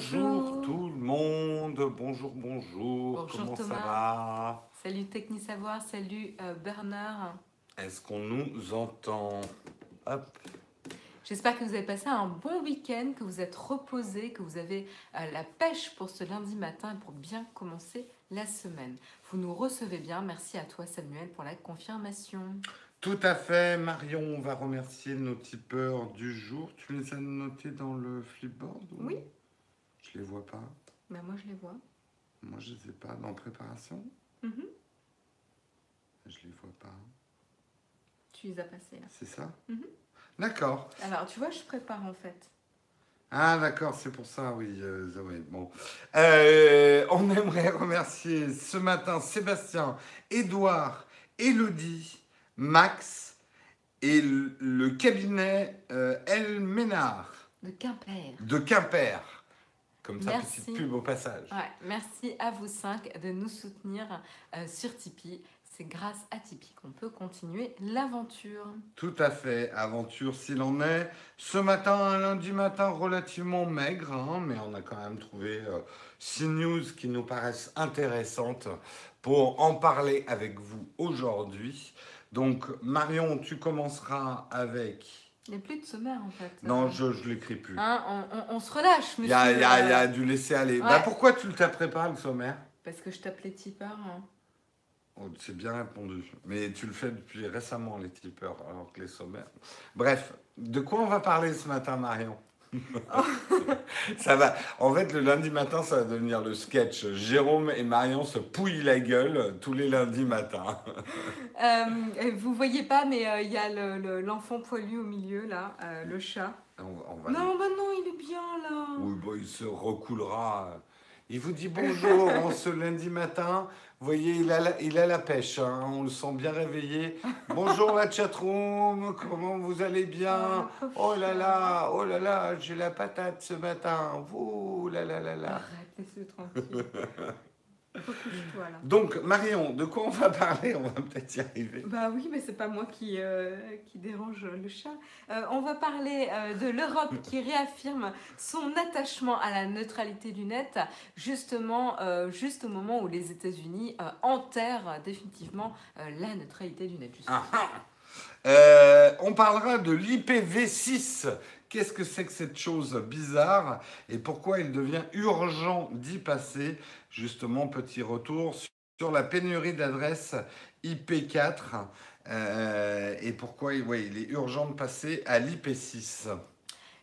Bonjour tout le monde, bonjour, bonjour, Bonjour comment Thomas. ça va? Salut Technisavoir, salut euh, Bernard. Est-ce qu'on nous entend? Hop, J'espère que vous avez passé un bon week-end, que vous êtes reposé, que vous avez euh, la pêche pour ce lundi matin et pour bien commencer la semaine. Vous nous recevez bien. Merci à toi Samuel pour la confirmation. tout à fait, Marion, on va remercier nos tipeurs du jour. Tu les as notés dans le flipboard ou- Oui. Je les vois pas. Ben, moi je les vois. Moi, je les ai pas dans préparation? Mhm. Je les vois pas. Tu les as passés là. C'est ça? Mhm. D'accord. Alors tu vois, je prépare en fait. Ah d'accord, c'est pour ça, oui, euh, Zoé. Bon. Euh, on aimerait remercier ce matin Sébastien, Édouard, Élodie, Max et le, le cabinet euh, El Ménard De Quimper. de Quimper. Comme ça, Merci. petite pub au passage. Ouais, merci à vous cinq de nous soutenir euh, sur Tipeee. C'est grâce à Tipeee qu'on peut continuer l'aventure. Tout à fait, aventure s'il en est. Ce matin, un lundi matin relativement maigre, hein, mais on a quand même trouvé euh, six news qui nous paraissent intéressantes pour en parler avec vous aujourd'hui. Donc, Marion, tu commenceras avec. Il n'y a plus de sommaire en fait. Non, je ne l'écris plus. Hein, on, on- on se relâche, Il y a, il y a- y a euh, du laisser aller. ouais. Bah, pourquoi tu ne t'apprêtes pas le sommaire? Parce que je t'appelais tipeur. hein. Oh, C'est bien répondu. Mais tu le fais depuis récemment, les tipeurs, alors que les sommaires. Bref, de quoi on va parler ce matin, Marion? Ça va. En fait, le lundi matin, ça va devenir le sketch. Jérôme et Marion se pouillent la gueule tous les lundis matins. Euh, vous voyez pas, mais euh, il y a le- le- l'enfant poilu au milieu, là, euh, le chat. On, on va Non, bah non, il est bien là. Oui, bon, il se recoulera. Il vous dit bonjour en ce lundi matin. Vous voyez, il a la, il a la pêche. hein, On le sent bien réveillé. Bonjour la chatroom. Comment vous allez bien? Oh, Oh là là, oh là là, j'ai la patate ce matin. Ouh là là là là. Arrête, laisse-le tranquille. Donc, Marion, de quoi on va parler? On va peut-être y arriver. Bah oui, mais c'est pas moi qui, euh, qui dérange le chat. Euh, on va parler euh, de l'Europe qui réaffirme son attachement à la neutralité du net, justement, euh, juste au moment où les États-Unis euh, enterrent définitivement euh, la neutralité du net. justement. Ah, ah. Euh, on parlera de l'IPv6. Qu'est-ce que c'est que cette chose bizarre? Et pourquoi il devient urgent d'y passer? Justement, petit retour sur la pénurie d'adresses IP4 euh, et pourquoi il est urgent de passer à l'IP6.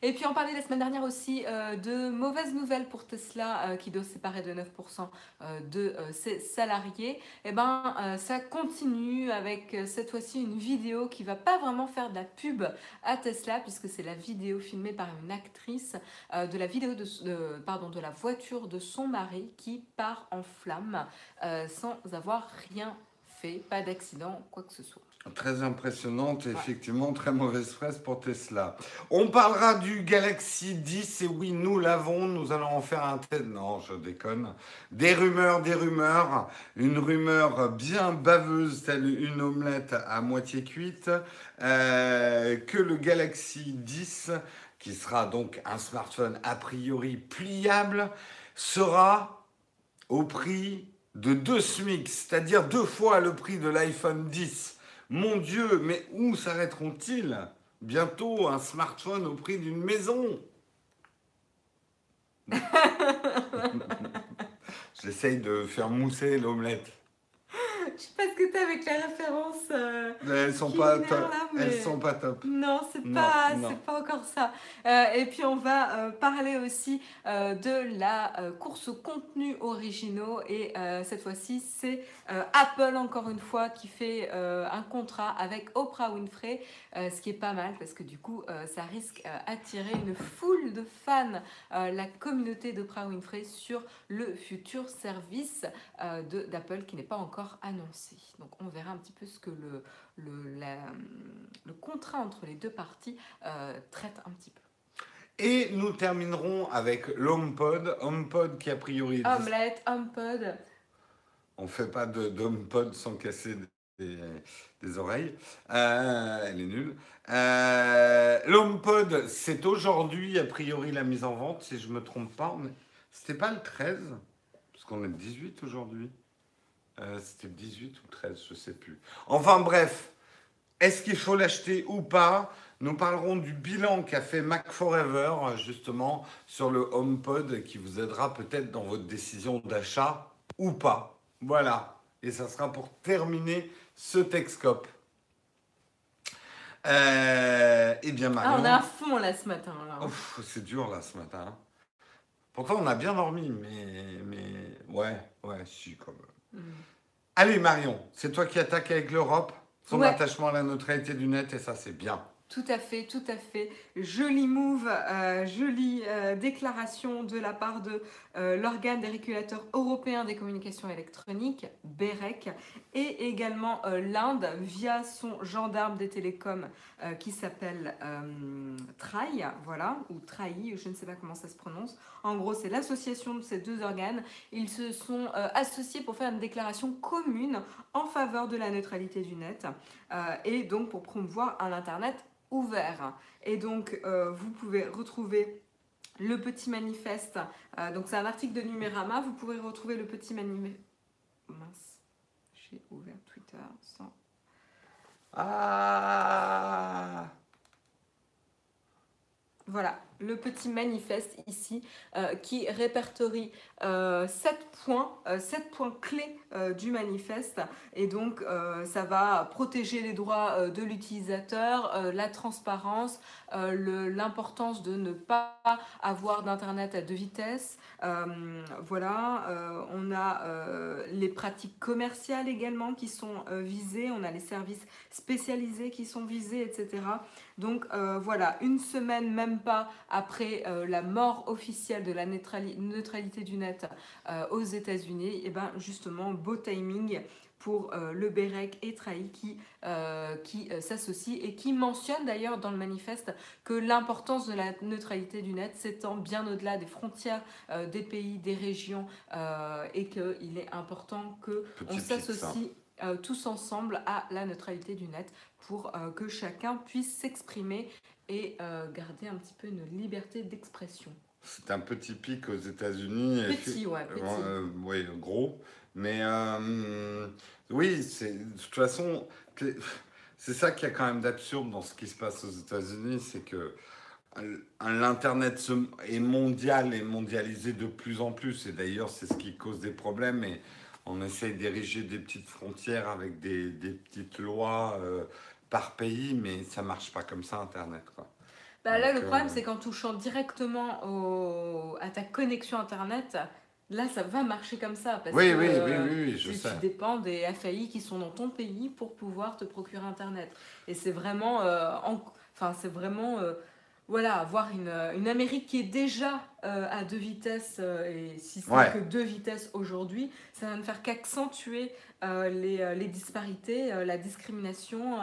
Et puis on parlait la semaine dernière aussi euh, de mauvaises nouvelles pour Tesla euh, qui doit séparer de 9% euh, de ses salariés. Et ben euh, ça continue avec cette fois-ci une vidéo qui va pas vraiment faire de la pub à Tesla puisque c'est la vidéo filmée par une actrice de la voiture de son mari qui part en flammes sans avoir rien fait, pas d'accident, quoi que ce soit. Très impressionnante, effectivement, très mauvaise presse pour Tesla. On parlera du Galaxy 10, et oui, nous l'avons, nous allons en faire un test. Non, je déconne. Des rumeurs, des rumeurs. Une rumeur bien baveuse, telle une omelette à moitié cuite, euh, que le Galaxy 10, qui sera donc un smartphone a priori pliable, sera au prix de deux SMIC, c'est-à-dire deux fois le prix de l'iPhone 10. Mon Dieu, mais où s'arrêteront-ils? Bientôt un smartphone au prix d'une maison. J'essaye de faire mousser l'omelette. Je sais pas ce que t'as avec la référence. euh, Elles sont pas top. là, mais- Elles sont pas top. Non, c'est pas, c'est pas encore ça. Euh, et puis on va euh, parler aussi euh, de la euh, course aux contenus originaux et euh, cette fois-ci c'est euh, Apple encore une fois qui fait euh, un contrat avec Oprah Winfrey, euh, ce qui est pas mal parce que du coup euh, ça risque euh, attirer une foule de fans, euh, la communauté d'Oprah Winfrey sur le futur service euh, de- d'Apple qui n'est pas encore annoncé. Donc on verra un petit peu ce que le, le, la- le contrat entre les deux parties euh, traite un petit peu. Et nous terminerons avec l'HomePod. HomePod qui a priori... Omelette, HomePod. On fait pas de- d'HomePod sans casser des, oreilles. Euh, elle est nulle. Euh, L'HomePod, c'est aujourd'hui, a priori, la mise en vente, si je ne me trompe pas. C'était pas le 13 Parce qu'on est le 18 aujourd'hui. Euh, c'était le 18 ou le 13, je ne sais plus. Enfin bref, est-ce qu'il faut l'acheter ou pas? Nous parlerons du bilan qu'a fait Mac Forever, justement, sur le HomePod, qui vous aidera peut-être dans votre décision d'achat ou pas. Voilà. Et ça sera pour terminer ce Texcope. Euh, eh bien, Marion... Ah, on est à fond là ce matin. c'est dur là ce matin. Pourtant, on a bien dormi, mais, mais ouais, ouais, si, quand même. Allez, Marion, c'est toi qui attaques avec l'Europe, son attachement à la neutralité du net, et ça, c'est bien. Tout à fait, tout à fait. Joli move, euh, jolie euh, déclaration de la part de euh, l'organe des régulateurs européens des communications électroniques, BEREC, et également l'Inde via son gendarme des télécoms qui s'appelle TRAI, voilà, ou TRAI, je ne sais pas comment ça se prononce. En gros, c'est l'association de ces deux organes. Ils se sont associés pour faire une déclaration commune en faveur de la neutralité du net et donc pour promouvoir un Internet ouvert. Et donc, euh, vous pouvez retrouver le petit manifeste. Euh, donc, c'est un article de Numérama. Vous pourrez retrouver le petit manifeste. Mince, j'ai ouvert Twitter sans. Ah Voilà, le petit manifeste ici euh, qui répertorie euh, 7 points, euh, points clés euh, du manifeste et donc ça va protéger les droits de l'utilisateur, la transparence, l'importance de ne pas avoir d'internet à deux vitesses. voilà, on a les pratiques commerciales également qui sont visées, on a les services spécialisés qui sont visés, etc. Donc voilà, une semaine même pas après euh, la mort officielle de la neutralité du net euh, aux États-Unis, et eh ben justement, beau timing pour euh, le BEREC et TRAI qui, qui s'associent et qui mentionnent d'ailleurs dans le manifeste que l'importance de la neutralité du net s'étend bien au-delà des frontières des pays, des régions et qu'il est important qu'on s'associe tous ensemble à la neutralité du net pour que chacun puisse s'exprimer et euh, garder un petit peu une liberté d'expression. C'est un petit pic aux États-Unis. Petit, ouais, petit. Euh, oui, gros. Mais euh, oui, c'est de toute façon, c'est ça qui a quand même d'absurde dans ce qui se passe aux États-Unis, c'est que l'Internet est mondial et mondialisé de plus en plus. Et d'ailleurs, c'est ce qui cause des problèmes. Et on essaye d'ériger des petites frontières avec des, des petites lois par pays, mais ça marche pas comme ça Internet. Quoi. Bah là, le problème, euh, c'est qu'en touchant directement au... à ta connexion Internet, là, ça va marcher comme ça. Parce oui, que, oui, oui, oui, je tu, sais. tu dépends des FAI qui sont dans ton pays pour pouvoir te procurer Internet. Et c'est vraiment, euh, enfin, c'est vraiment, euh, voilà, avoir une, une, Amérique qui est déjà à deux vitesses, et si c'est que deux vitesses aujourd'hui, ça va ne faire qu'accentuer euh, les, euh, les, disparités, euh, la discrimination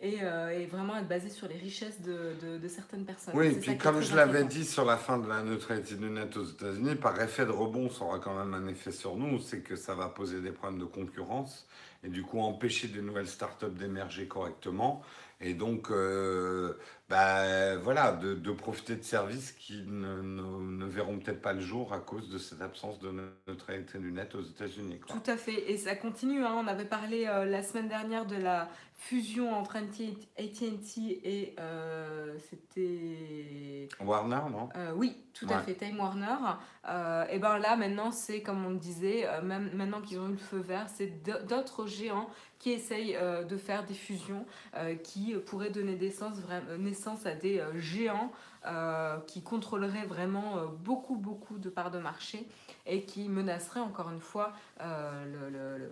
et, et, vraiment être basé sur les richesses de, de, certaines personnes. Oui, et puis comme je l'avais dit sur la fin de la neutralité du net aux États-Unis, par effet de rebond, ça aura quand même un effet sur nous, c'est que ça va poser des problèmes de concurrence et du coup empêcher des nouvelles startups d'émerger correctement et donc bah, voilà, de, profiter de services qui ne, ne, verront peut-être pas le jour à cause de cette absence de neutralité du net aux États-Unis. Tout à fait, et ça continue. Hein. On avait parlé euh, la semaine dernière de la fusion entre AT&T et euh, c'était Warner, non? Euh, Oui, tout à fait, Time Warner. et ben là, maintenant, c'est comme on le disait, même maintenant qu'ils ont eu le feu vert, c'est d'autres géants qui essayent de faire des fusions qui pourraient donner naissance, naissance à des géants qui contrôleraient vraiment beaucoup, beaucoup de parts de marché et qui menaceraient encore une fois le,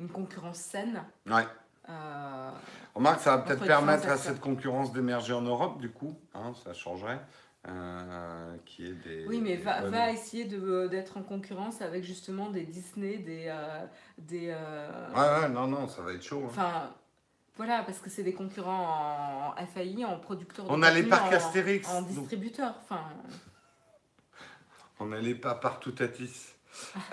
une concurrence saine. Ouais. Euh, Remarque, ça va peut-être permettre à cette concurrence d'émerger en Europe, du coup, hein, ça changerait. Euh, qui est des, oui, mais va, va essayer d'être en concurrence avec justement des Disney, des. Euh, des euh, Ouais, ouais, non, non, ça va être chaud. Hein. Enfin, voilà, parce que c'est des concurrents en FAI, en producteurs On a les parcs Astérix. En distributeurs, enfin. On les pas partout à tis.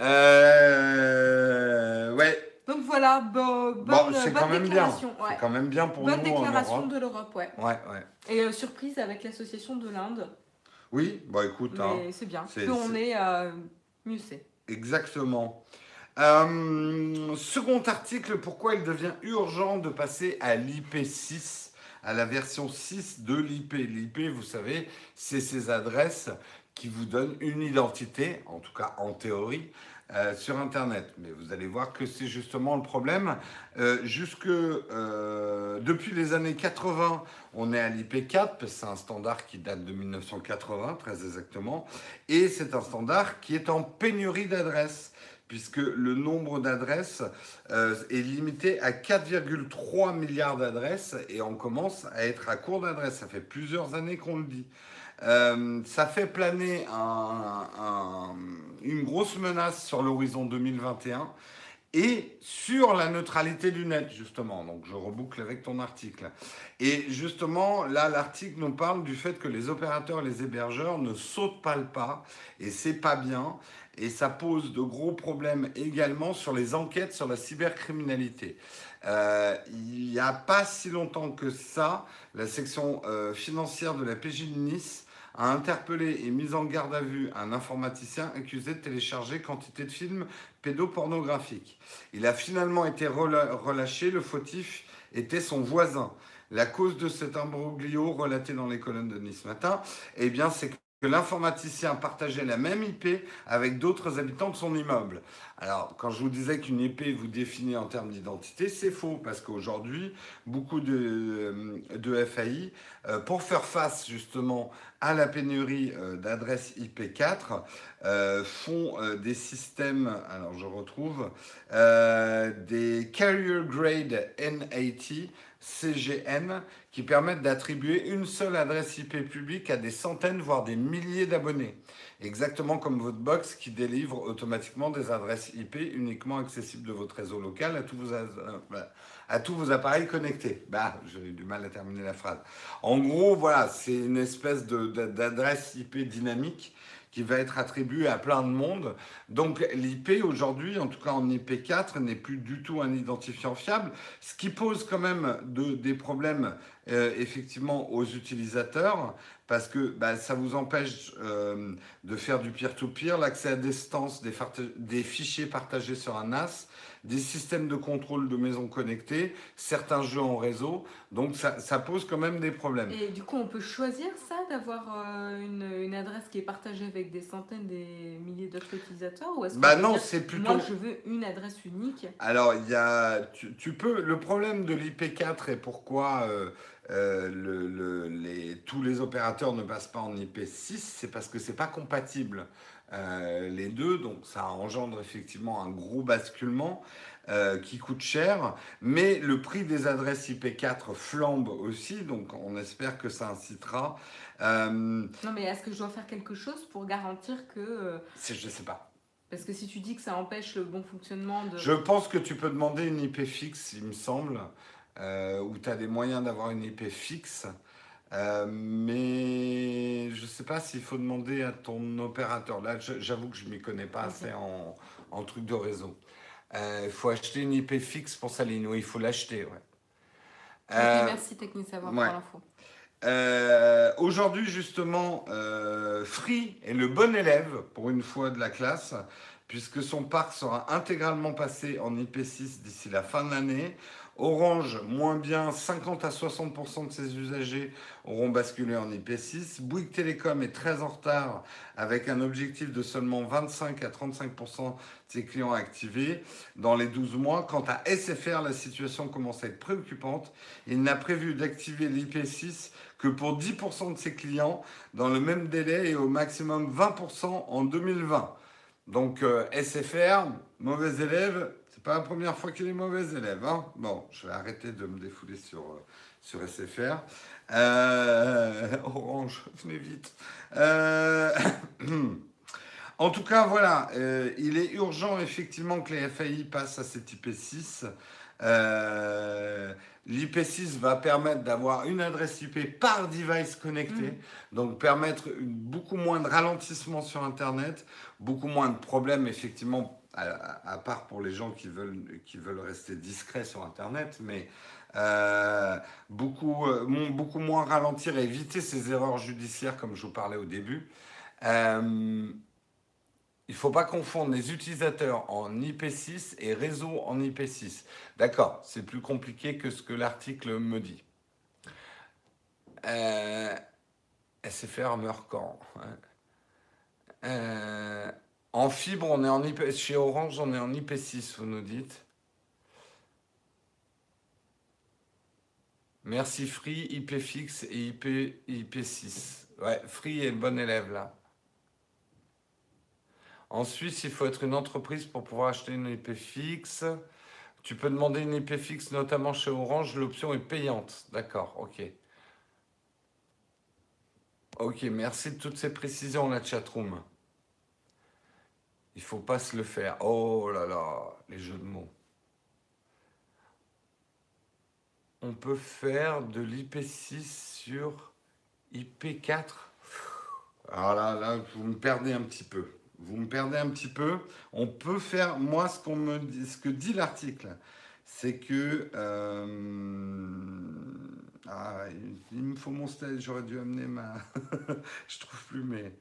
euh, ouais, Donc voilà, bo- bonne, Bon, bonne quand même bien. déclaration. ouais. C'est quand même bien pour Bonne nous en déclaration Europe. de l'Europe, ouais. Ouais, ouais. Et euh, surprise avec l'association de l'Inde. Oui, bah écoute, hein, c'est bien. Plus on est, euh, mieux c'est. exactement. Euh, second article, pourquoi il devient urgent de passer à l'IP6, à la version 6 de l'IP. L'IP, vous savez, c'est ces adresses qui vous donnent une identité, en tout cas en théorie, euh, sur Internet. Mais vous allez voir que c'est justement le problème. Euh, jusque euh, depuis les années 80, on est à l'IP4, parce que c'est un standard qui date de 1980, très exactement, et c'est un standard qui est en pénurie d'adresses, puisque le nombre d'adresses est limité à 4,3 milliards d'adresses, et on commence à être à court d'adresses. Ça fait plusieurs années qu'on le dit. Ça fait planer un- une grosse menace sur l'horizon 2021 et sur la neutralité du net, justement. Donc je reboucle avec ton article. Et justement, là, l'article nous parle du fait que les opérateurs et les hébergeurs ne sautent pas le pas, et c'est pas bien. Et ça pose de gros problèmes également sur les enquêtes sur la cybercriminalité. Euh, il n'y a pas si longtemps que ça, la section euh, financière de la PJ de Nice a interpellé et mis en garde à vue un informaticien accusé de télécharger quantité de films pédopornographiques. Il a finalement été relâché, le fautif était son voisin. La cause de cet imbroglio relaté dans les colonnes de Nice Matin, eh bien, c'est que l'informaticien partageait la même IP avec d'autres habitants de son immeuble. Alors, quand je vous disais qu'une IP vous définit en termes d'identité, c'est faux, parce qu'aujourd'hui, beaucoup de, de FAI, euh, pour faire face justement à la pénurie euh, d'adresses IP4, euh, font euh, des systèmes, alors je retrouve, euh, des Carrier Grade N80, CGN, qui permettent d'attribuer une seule adresse IP publique à des centaines, voire des milliers d'abonnés. Exactement comme votre box qui délivre automatiquement des adresses IP uniquement accessibles de votre réseau local à tous vos, euh, à tous vos appareils connectés. Bah, j'ai eu du mal à terminer la phrase. En gros, voilà, c'est une espèce d'adresse IP dynamique qui va être attribuée à plein de monde. Donc l'IP aujourd'hui, en tout cas en IP4, n'est plus du tout un identifiant fiable, ce qui pose quand même de- des problèmes euh, effectivement aux utilisateurs parce que bah, ça vous empêche euh, de faire du peer-to-peer, l'accès à distance des, des fichiers partagés sur un NAS, des systèmes de contrôle de maisons connectées, certains jeux en réseau. Donc ça, ça pose quand même des problèmes. Et du coup, on peut choisir ça, d'avoir euh, une, une adresse qui est partagée avec des centaines, des milliers d'autres utilisateurs Ou est-ce Bah non, c'est plutôt... Moi, je veux une adresse unique? Alors, il y a, tu, tu peux, le problème de l'IP4 et pourquoi euh, euh, le- le- les, tous les opérateurs ne passent pas en IP6, c'est parce que c'est pas compatible euh, les deux, donc ça engendre effectivement un gros basculement euh, qui coûte cher, mais le prix des adresses IP4 flambe aussi, donc on espère que ça incitera. Non, mais est-ce que je dois faire quelque chose pour garantir que... je sais pas. Parce que si tu dis que ça empêche le bon fonctionnement de... Je pense que tu peux demander une IP fixe, il me semble, où tu as des moyens d'avoir une IP fixe. Euh, mais je ne sais pas s'il faut demander à ton opérateur. Là, j'avoue que je ne m'y connais pas assez en, en truc de réseau. Euh, Il faut acheter une IP fixe pour sa ligne. Oui, il faut l'acheter. Ouais. Euh, merci Technique Savoir ouais. pour l'info. euh, Aujourd'hui, justement, euh, Free est le bon élève, pour une fois, de la classe, puisque son parc sera intégralement passé en IP6 d'ici la fin de l'année. Orange, moins bien, 50 à 60% de ses usagers auront basculé en IP6. Bouygues Télécom est très en retard, avec un objectif de seulement 25 à 35% de ses clients activés dans les 12 mois. Quant à SFR, la situation commence à être préoccupante. Il n'a prévu d'activer l'IP6 que pour 10% de ses clients dans le même délai et au maximum 20% en 2020. Donc euh, SFR, mauvais élève, c'est pas la première fois qu'il est mauvais élève. Hein bon, je vais arrêter de me défouler sur, euh, sur SFR. Euh, Orange, venez vite. Euh, en tout cas, voilà, euh, il est urgent effectivement que les FAI passent à cet IP6. Euh, L'IP6 va permettre d'avoir une adresse IP par device connecté, Mhm. donc permettre une- beaucoup moins de ralentissement sur Internet, beaucoup moins de problèmes effectivement à, part pour les gens qui veulent, qui veulent rester discrets sur Internet, mais euh, beaucoup, beaucoup moins ralentir et éviter ces erreurs judiciaires comme je vous parlais au début. il ne faut pas confondre les utilisateurs en IP6 et réseau en IP6. D'accord, c'est plus compliqué que ce que l'article me dit. Euh, SFR meurt quand euh, En fibre, on est en IP, chez Orange, on est en IP6, vous nous dites. Merci Free, IP fixe et IP, IP6. Ouais, Free est le bon élève là. En Suisse, il faut être une entreprise pour pouvoir acheter une IP fixe. Tu peux demander une IP fixe, notamment chez Orange. L'option est payante. D'accord, ok. Ok, merci de toutes ces précisions, la chatroom. Il faut pas se le faire. Oh là là, les jeux de mots. On peut faire de l'IP6 sur IP4. Alors là, là, vous me perdez un petit peu. Vous me perdez un petit peu. On peut faire, moi, ce, qu'on me que dit l'article, c'est que euh, ah, il, me faut mon stage, j'aurais dû amener ma. je trouve plus, mais.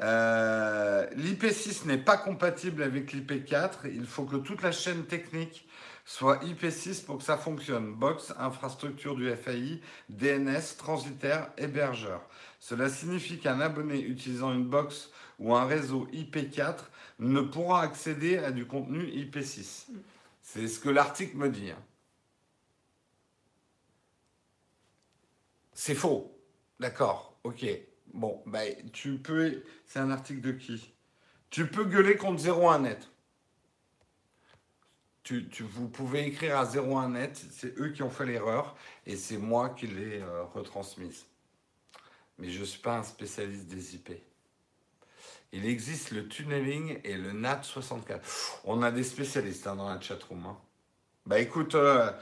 Euh, L'IP6 n'est pas compatible avec l'IP4. Il faut que toute la chaîne technique soit IP6 pour que ça fonctionne. Box, infrastructure du FAI, DNS, transitaire, hébergeur. Cela signifie qu'un abonné utilisant une box ou un réseau IP4 ne pourra accéder à du contenu IP6. C'est ce que l'article me dit. Hein. C'est faux. D'accord, ok. Bon, bah, tu peux. C'est un article de qui? Tu peux gueuler contre 01net. Tu, tu, vous pouvez écrire à 01net, c'est eux qui ont fait l'erreur et c'est moi qui l'ai euh, retransmise. Mais je ne suis pas un spécialiste des IP. Il existe le tunneling et le NAT64. On a des spécialistes hein, dans la chatroom. Hein. Bah écoute, euh,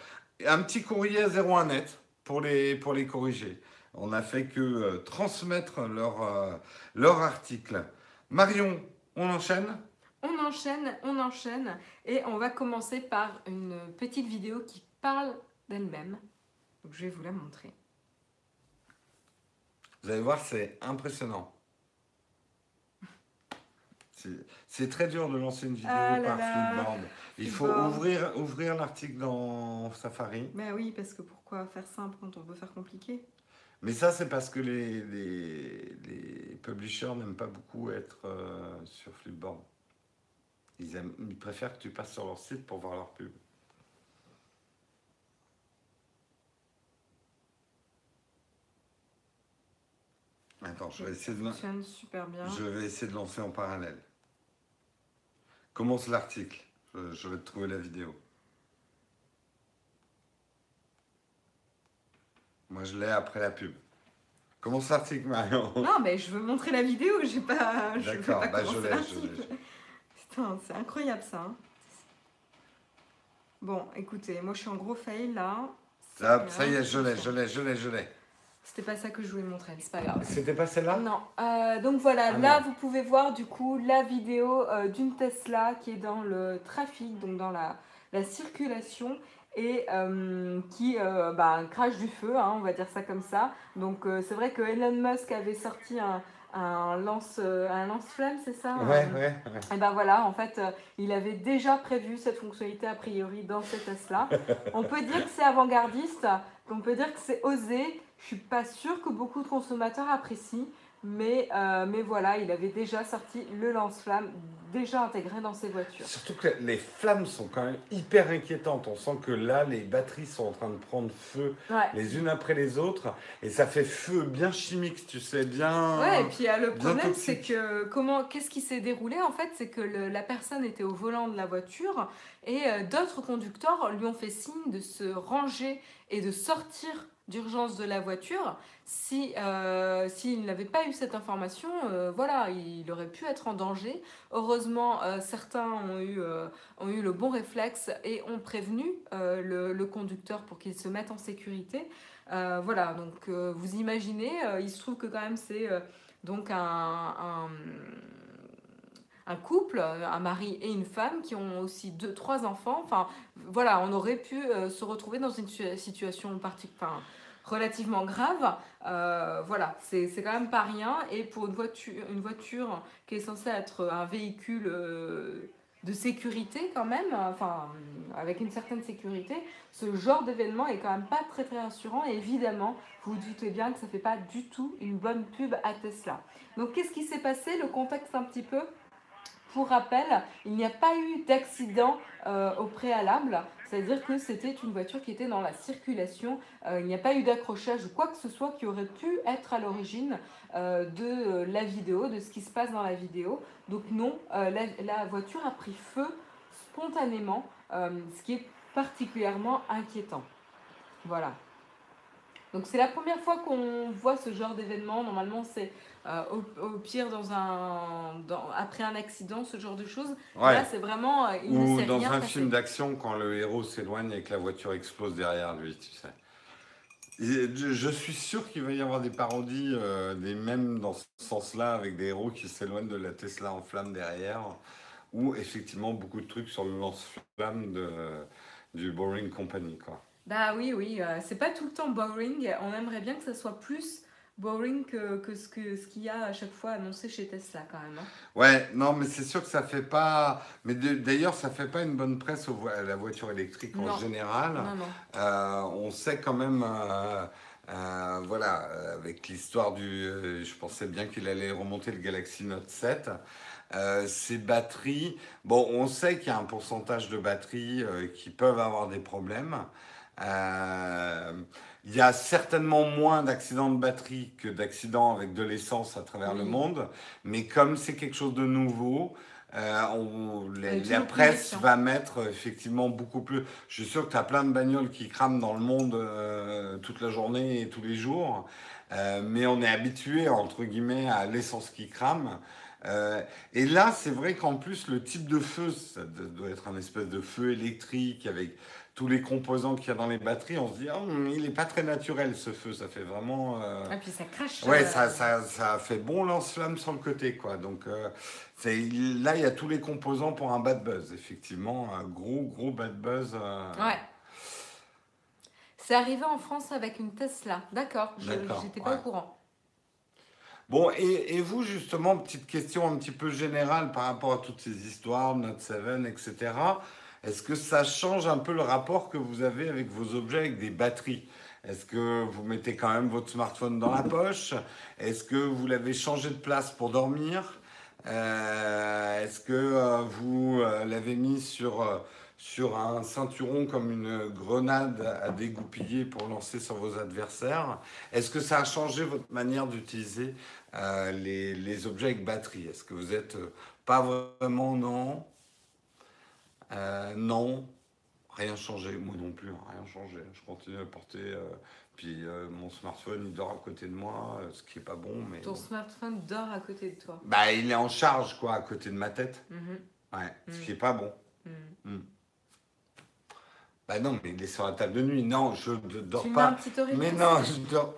un petit courrier à 01net pour les, pour les corriger. On n'a fait que euh, transmettre leur, euh, leur article. Marion, on enchaîne? On enchaîne, on enchaîne. Et on va commencer par une petite vidéo qui parle d'elle-même. Donc je vais vous la montrer. Vous allez voir, c'est impressionnant. C'est très dur de lancer une vidéo ah par Flipboard. Il faut ouvrir, ouvrir l'article dans Safari. Ben oui, parce que pourquoi faire simple quand on veut faire compliqué? Mais ça, c'est parce que les, les, les publishers n'aiment pas beaucoup être euh, sur Flipboard. Ils, aiment, ils préfèrent que tu passes sur leur site pour voir leur pub. Attends, je vais, essayer de... super bien. je vais essayer de lancer en parallèle. Commence l'article. Je, vais te trouver la vidéo. Moi, je l'ai après la pub. Commence l'article, Marion. Non, mais je veux montrer la vidéo. J'ai pas. D'accord, bah je l'ai. Putain, c'est incroyable ça. Hein. Bon, écoutez, moi je suis en gros fail là. Ça, ça y est, je l'ai, je l'ai, je l'ai, je l'ai. C'était pas ça que je voulais montrer, c'est pas grave. C'était pas celle-là? Non. Euh, donc voilà, ah là vous pouvez voir du coup la vidéo euh, d'une Tesla qui est dans le trafic, donc dans la, la circulation et euh, qui bah, crache du feu, hein, on va dire ça comme ça. Donc c'est vrai que Elon Musk avait sorti un, un lance un lance-flamme, c'est ça Ouais, ouais, Et ben voilà, en fait, il avait déjà prévu cette fonctionnalité a priori dans cette Tesla. on peut dire que c'est avant-gardiste, on peut dire que c'est osé, je suis pas sûre que beaucoup de consommateurs apprécient, mais, euh, mais voilà, il avait déjà sorti le lance-flamme déjà intégré dans ses voitures. Surtout que les flammes sont quand même hyper inquiétantes. On sent que là, les batteries sont en train de prendre feu les unes après les autres. Et ça fait feu bien chimique, tu sais, bien. Ouais, et puis le problème, c'est que comment, qu'est-ce qui s'est déroulé En fait, c'est que la personne était au volant de la voiture et euh, d'autres conducteurs lui ont fait signe de se ranger et de sortir d'urgence de la voiture, si euh, s'il n'avait pas eu cette information, euh, voilà, il aurait pu être en danger. Heureusement, certains ont eu, ont eu le bon réflexe et ont prévenu le, conducteur pour qu'il se mette en sécurité. voilà, donc vous imaginez, il se trouve que quand même c'est donc un couple, un mari et une femme qui ont aussi deux, trois enfants. Enfin, voilà, on aurait pu euh, se retrouver dans une situation relativement grave. Euh, voilà, c'est quand même pas rien. Et pour une voiture, une voiture qui est censée être un véhicule euh, de sécurité quand même, enfin, avec une certaine sécurité, ce genre d'événement est quand même pas très très rassurant. Et évidemment, vous vous doutez bien que ça fait pas du tout une bonne pub à Tesla. Donc, qu'est-ce qui s'est passé? Le contexte un petit peu pour rappel, il n'y a pas eu d'accident euh, au préalable, c'est-à-dire que c'était une voiture qui était dans la circulation. Euh, il n'y a pas eu d'accrochage ou quoi que ce soit qui aurait pu être à l'origine euh, de la vidéo, de ce qui se passe dans la vidéo. Donc non, la, la, voiture a pris feu spontanément, ce qui est particulièrement inquiétant. Voilà. Donc c'est la première fois qu'on voit ce genre d'événement. Normalement, c'est euh, au, pire dans un, après un accident, ce genre de choses. Là, c'est vraiment. Euh, Ou dans un film d'action, quand le héros s'éloigne et que la voiture explose derrière lui, tu sais. je, suis sûr qu'il va y avoir des parodies, euh, des mêmes dans ce sens-là, avec des héros qui s'éloignent de la Tesla en flamme derrière, ou effectivement beaucoup de trucs sur le lance-flamme du Boring Company. Quoi. Bah oui, oui, c'est pas tout le temps boring. On aimerait bien que ça soit plus boring que, que ce qu'il ce y a à chaque fois annoncé chez Tesla quand même. Hein. Ouais, non, mais c'est sûr que ça fait pas. Mais d'ailleurs, ça fait pas une bonne presse au à la voiture électrique en général. Non, non. Euh, on sait quand même. Euh, euh, voilà, avec l'histoire du. je pensais bien qu'il allait remonter le Galaxy Note 7. ces batteries, bon, on sait qu'il y a un pourcentage de batteries qui peuvent avoir des problèmes. Euh, il y a certainement moins d'accidents de batterie que d'accidents avec de l'essence à travers le monde, mais comme c'est quelque chose de nouveau, euh, la presse va mettre effectivement beaucoup plus. Je suis sûr que tu as plein de bagnoles qui crament dans le monde euh, toute la journée et tous les jours, euh, mais on est habitué, entre guillemets, à l'essence qui crame. et là, c'est vrai qu'en plus, le type de feu, ça doit être un espèce de feu électrique avec tous les composants qu'il y a dans les batteries, on se dit, oh, il n'est pas très naturel ce feu, ça fait vraiment. Et euh, ah, puis ça crache. Ouais, euh, ça, ça, ça, fait bon lance-flamme sur le côté, quoi. Donc euh, là, il y a tous les composants pour un bad buzz, effectivement, un gros, gros bad buzz. Ouais. C'est arrivé en France avec une Tesla, d'accord, je n'étais pas au courant. Bon, et, et, vous, justement, petite question un petit peu générale par rapport à toutes ces histoires, Note 7, etc. Est-ce que ça change un peu le rapport que vous avez avec vos objets, avec des batteries? Est-ce que vous mettez quand même votre smartphone dans la poche? Est-ce que vous l'avez changé de place pour dormir? Euh, Est-ce que euh, vous euh, l'avez mis sur, sur un ceinturon comme une grenade à dégoupiller pour lancer sur vos adversaires? Est-ce que ça a changé votre manière d'utiliser les, les, objets avec batterie? Est-ce que vous êtes pas vraiment non? Euh, non, rien changé. Moi non plus, hein, rien changé. Je continue à porter. Euh, puis euh, mon smartphone, il dort à côté de moi, ce qui est pas bon. Mais Ton smartphone dort à côté de toi Bah, il est en charge, quoi, à côté de ma tête. Mhm. Ouais, ce qui est pas bon. Mhm. Hmm. Bah non, mais il est sur la table de nuit. Non, je ne dors pas. Un petit mais non, je dors.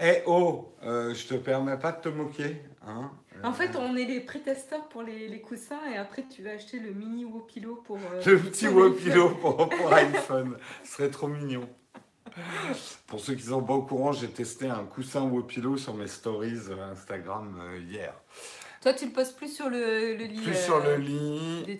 Eh oh, je te permets pas de te moquer. Hein en fait, on est les pré-testeurs pour les, coussins et après tu vas acheter le mini Wopilo pour. Euh, le petit Wopilo pour, pour iPhone. Ce serait trop mignon. Pour ceux qui sont pas au courant, j'ai testé un coussin Wopilo sur mes stories euh, Instagram euh, hier. Toi, tu le poses plus sur le, lit Plus sur le lit.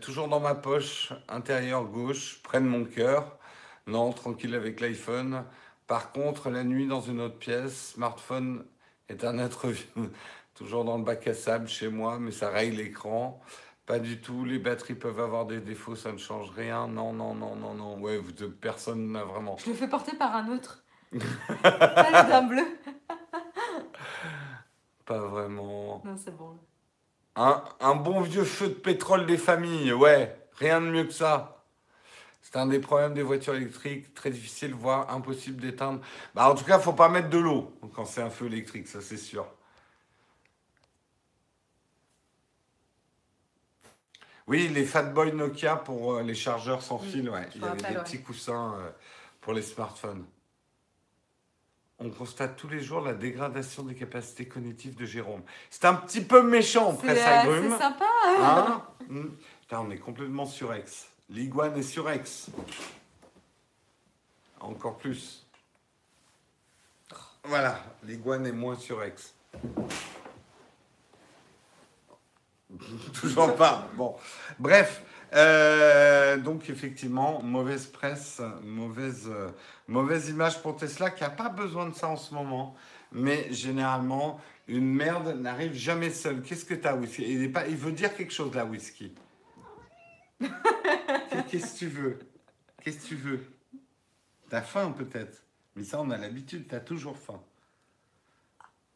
toujours dans ma poche intérieure gauche, près de mon cœur. Non, tranquille avec l'iPhone. Par contre, la nuit dans une autre pièce, smartphone est un être toujours dans le bac à sable chez moi, mais ça raye l'écran. Pas du tout, les batteries peuvent avoir des défauts, ça ne change rien. Non, non, non, non, non. Ouais, vous, personne n'a vraiment. Je le fais porter par un autre. Pas le bleu. Pas vraiment. Non, c'est bon. Un, un bon vieux feu de pétrole des familles, ouais. Rien de mieux que ça. C'est un des problèmes des voitures électriques, très difficile, voire impossible d'éteindre. Bah, en tout cas, il ne faut pas mettre de l'eau quand c'est un feu électrique, ça c'est sûr. Oui, les Fatboy Nokia pour euh, les chargeurs sans fil, ouais. Il y avait des petits coussins euh, pour les smartphones. on constate tous les jours la dégradation des capacités cognitives de Jérôme. C'est un petit peu méchant, C'est presse agrumes. c'est sympa. Hein. Putain, on est complètement surex. L'iguane est surex. Encore plus. Voilà, l'iguane est moins surex. Toujours pas. Bon. Bref. euh, donc effectivement, mauvaise presse, mauvaise, euh, mauvaise image pour Tesla qui n'a pas besoin de ça en ce moment. Mais généralement, une merde n'arrive jamais seule. Qu'est-ce que tu as, Whisky? Il, est pas, il veut dire quelque chose là, Whisky. Qu'est-ce que tu veux? Qu'est-ce que tu veux? T'as faim peut-être. Mais ça, on a l'habitude, t'as toujours faim.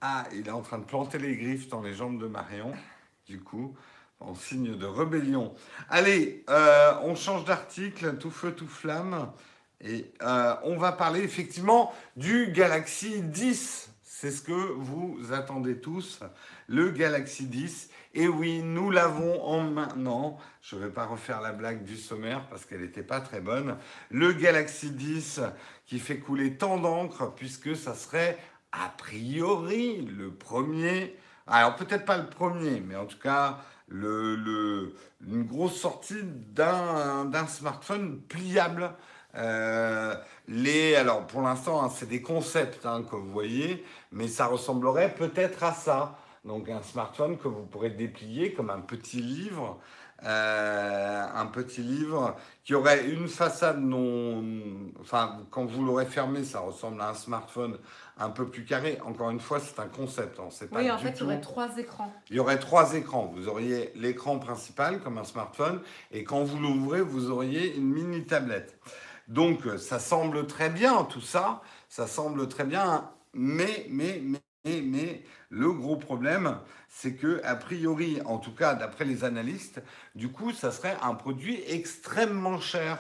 Ah, il est en train de planter les griffes dans les jambes de Marion, du coup, en signe de rébellion. Allez, euh, on change d'article, tout feu, tout flamme. Et euh, on va parler effectivement du Galaxy 10. C'est ce que vous attendez tous, le Galaxy 10. Et oui, nous l'avons en maintenant. Je ne vais pas refaire la blague du sommaire parce qu'elle n'était pas très bonne. Le Galaxy 10 qui fait couler tant d'encre puisque ça serait a priori le premier. Alors peut-être pas le premier, mais en tout cas une grosse sortie d'un smartphone pliable. Euh, alors pour l'instant, hein, c'est des concepts hein, que vous voyez, mais ça ressemblerait peut-être à ça. Donc un smartphone que vous pourrez déplier comme un petit livre, euh, un petit livre qui aurait une façade non, enfin quand vous l'aurez fermé, ça ressemble à un smartphone un peu plus carré. Encore une fois, c'est un concept, hein, pas Oui, en du fait, il y aurait trois écrans. il y aurait trois écrans. Vous auriez l'écran principal comme un smartphone et quand vous l'ouvrez, vous auriez une mini tablette. Donc euh, ça semble très bien tout ça, ça semble très bien, mais mais mais mais, mais le gros problème, c'est que a priori, en tout cas d'après les analystes, du coup, ça serait un produit extrêmement cher.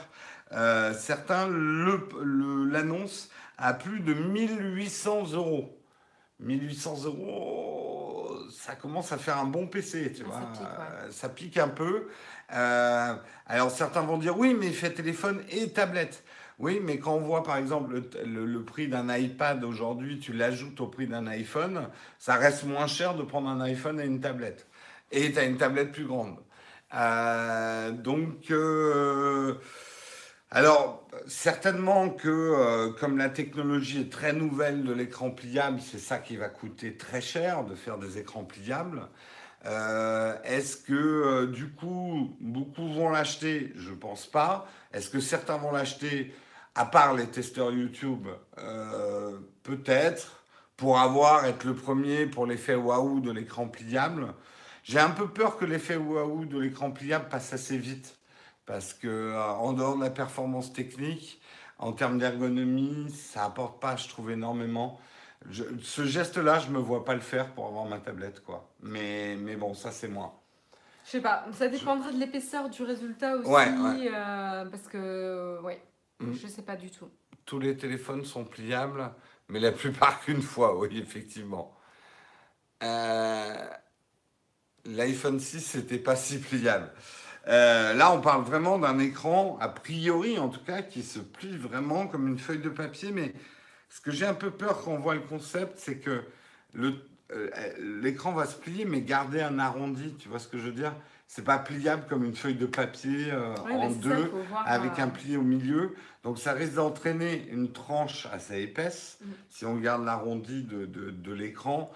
Euh, certains l'annoncent à plus de 1800 euros. 1800 euros, ça commence à faire un bon PC, tu Ah, vois. ça pique, ouais. Ça pique un peu. Euh, alors certains vont dire oui, mais il fait téléphone et tablette. Oui, mais quand on voit par exemple le, le- le prix d'un iPad aujourd'hui, tu l'ajoutes au prix d'un iPhone, ça reste moins cher de prendre un iPhone et une tablette. Et tu as une tablette plus grande. Euh, donc, euh, alors, certainement que euh, comme la technologie est très nouvelle de l'écran pliable, c'est ça qui va coûter très cher de faire des écrans pliables. Euh, Est-ce que euh, du coup, beaucoup vont l'acheter? Je pense pas. Est-ce que certains vont l'acheter, à part les testeurs YouTube? Peut-être, pour avoir, être le premier pour l'effet waouh de l'écran pliable. J'ai un peu peur que l'effet waouh de l'écran pliable passe assez vite. Parce que, euh, en dehors de la performance technique, en termes d'ergonomie, ça apporte pas, je trouve, énormément. Je- ce geste-là, je me vois pas le faire pour avoir ma tablette, quoi. Mais, mais bon, ça, c'est moi. Je sais pas, ça dépendra de l'épaisseur du résultat aussi. Ouais, ouais. euh, parce que, ouais, Mm. je sais pas du tout. Tous les téléphones sont pliables, mais la plupart qu'une fois, oui, effectivement. Euh, L'iPhone 6, c'était pas si pliable. Euh, là, on parle vraiment d'un écran, a priori en tout cas, qui se plie vraiment comme une feuille de papier. Mais ce que j'ai un peu peur quand on voit le concept, c'est que euh, l'écran va se plier, mais garder un arrondi. Tu vois ce que je veux dire? C'est pas pliable comme une feuille de papier euh, en ça, deux avec un pli au milieu. Donc ça risque d'entraîner une tranche assez épaisse. Mm. Si on garde l'arrondi de, de, de l'écran,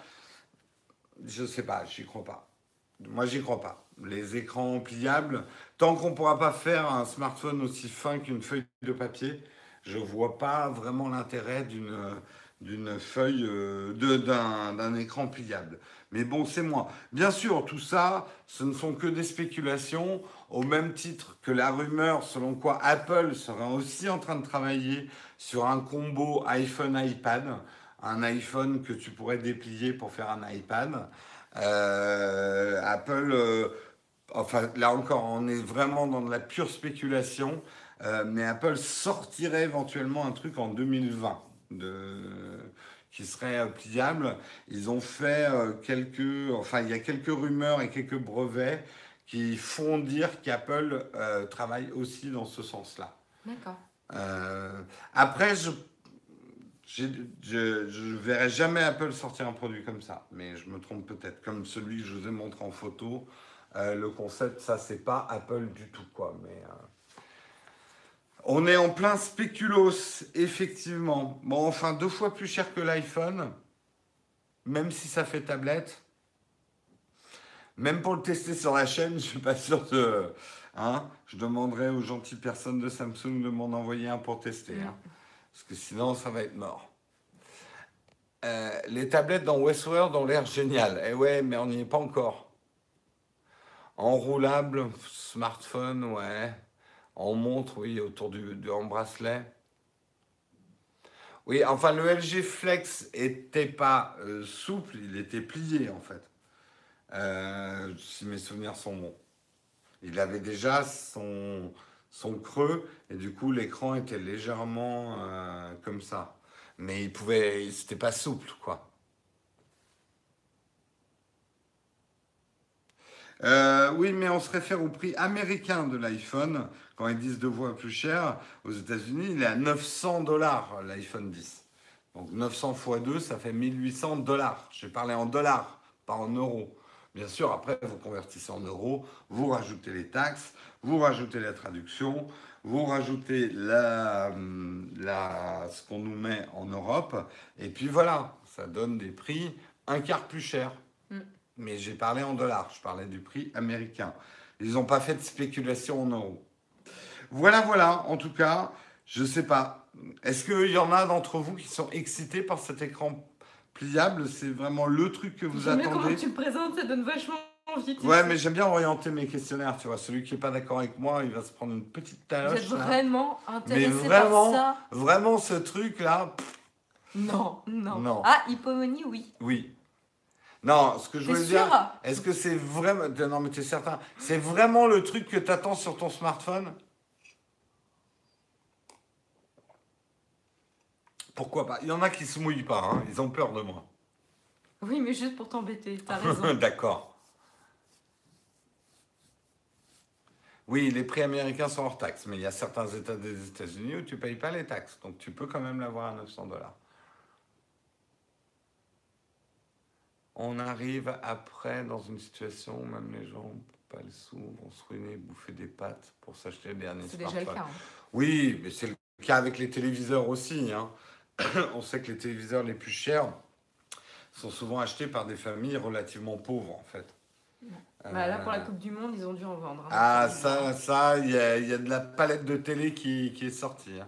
je sais pas, j'y crois pas. Moi, j'y crois pas. Les écrans pliables, tant qu'on pourra pas faire un smartphone aussi fin qu'une feuille de papier, je vois pas vraiment l'intérêt d'une feuille euh, d'un écran pliable. Mais bon, c'est moi. Bien sûr, tout ça, ce ne sont que des spéculations, au même titre que la rumeur selon quoi Apple serait aussi en train de travailler sur un combo iPhone-iPad, un iPhone que tu pourrais déplier pour faire un iPad. Euh, Apple, euh, enfin là encore, on est vraiment dans de la pure spéculation, euh, mais Apple sortirait éventuellement un truc en 2020 de, qui serait pliable. Ils ont fait quelques, enfin il y a quelques rumeurs et quelques brevets qui font dire qu'Apple euh, travaille aussi dans ce sens-là. D'accord. Euh, après, je je ne verrai jamais Apple sortir un produit comme ça, mais je me trompe peut-être. Comme celui que je vous ai montré en photo, euh, le concept, ça, c'est pas Apple du tout, quoi. Mais euh, on est en plein spéculos, effectivement. Bon, enfin, deux fois plus cher que l'iPhone, même si ça fait tablette. Même pour le tester sur la chaîne, je suis pas sûr de. Hein, je demanderai aux gentilles personnes de Samsung de m'en envoyer un pour tester. Hein. Parce que sinon, ça va être mort. Euh, les tablettes dans Westworld ont l'air géniales. Eh ouais, mais on n'y est pas encore. Enroulable, smartphone, ouais. En montre, oui, autour du, du bracelet. Oui, enfin, le LG Flex était pas euh, souple, il était plié en fait. Euh, si mes souvenirs sont bons. Il avait déjà son, son creux et du coup l'écran était légèrement euh, comme ça. Mais il pouvait, c'était pas souple quoi. Euh, oui, mais on se réfère au prix américain de l'iPhone. Quand ils disent deux fois plus cher, aux États-Unis, il est à 900 dollars l'iPhone 10. Donc 900 x 2, ça fait 1800 dollars. J'ai parlé en dollars, pas en euros. Bien sûr, après, vous convertissez en euros, vous rajoutez les taxes, vous rajoutez la traduction, vous rajoutez la, la, ce qu'on nous met en Europe, et puis voilà, ça donne des prix un quart plus chers. Mm. Mais j'ai parlé en dollars, je parlais du prix américain. Ils n'ont pas fait de spéculation en euros. Voilà, voilà, en tout cas, je ne sais pas. Est-ce qu'il y en a d'entre vous qui sont excités par cet écran pliable C'est vraiment le truc que vous attendez comment tu le présentes, ça donne vachement envie. Ouais, mais j'aime bien orienter mes questionnaires, tu vois. Celui qui n'est pas d'accord avec moi, il va se prendre une petite taloche. Vous êtes vraiment intéressé mais vraiment, par ça Vraiment, ce truc-là... Non, non, non. Ah, hypomonie, oui. Oui. Non, ce que je veux dire, est-ce que c'est vraiment. Non, mais es certain. C'est vraiment le truc que tu attends sur ton smartphone? Pourquoi pas? Il y en a qui se mouillent pas, hein. ils ont peur de moi. Oui, mais juste pour t'embêter, t'as raison. D'accord. Oui, les prix américains sont hors taxes, mais il y a certains États des États-Unis où tu ne payes pas les taxes, donc tu peux quand même l'avoir à 900 dollars. On arrive après dans une situation où même les gens pas le sous, vont se ruiner, bouffer des pâtes pour s'acheter le dernier C'est déjà le cas. Hein. Oui, mais c'est le cas avec les téléviseurs aussi. Hein. On sait que les téléviseurs les plus chers sont souvent achetés par des familles relativement pauvres en fait. Bah là, pour la euh, Coupe du Monde, ils ont dû en vendre. Hein. ah, ça, ça, il y a, y a, de la palette de télé qui, qui est sortie.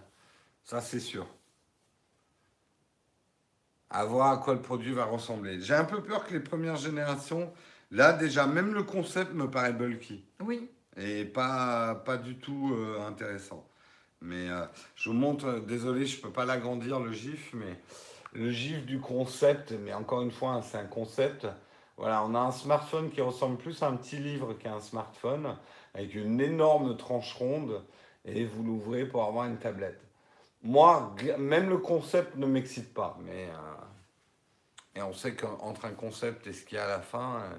Ça, c'est sûr à voir à quoi le produit va ressembler. J'ai un peu peur que les premières générations, là déjà, même le concept me paraît bulky. Oui. Et pas, pas du tout euh, intéressant. Mais euh, je vous montre, euh, désolé, je ne peux pas l'agrandir le GIF, mais le GIF du concept, mais encore une fois, hein, c'est un concept. Voilà, on a un smartphone qui ressemble plus à un petit livre qu'à un smartphone, avec une énorme tranche ronde, et vous l'ouvrez pour avoir une tablette. Moi, même le concept ne m'excite pas, mais et on sait qu'entre un concept et ce qu'il y a à la fin, euh,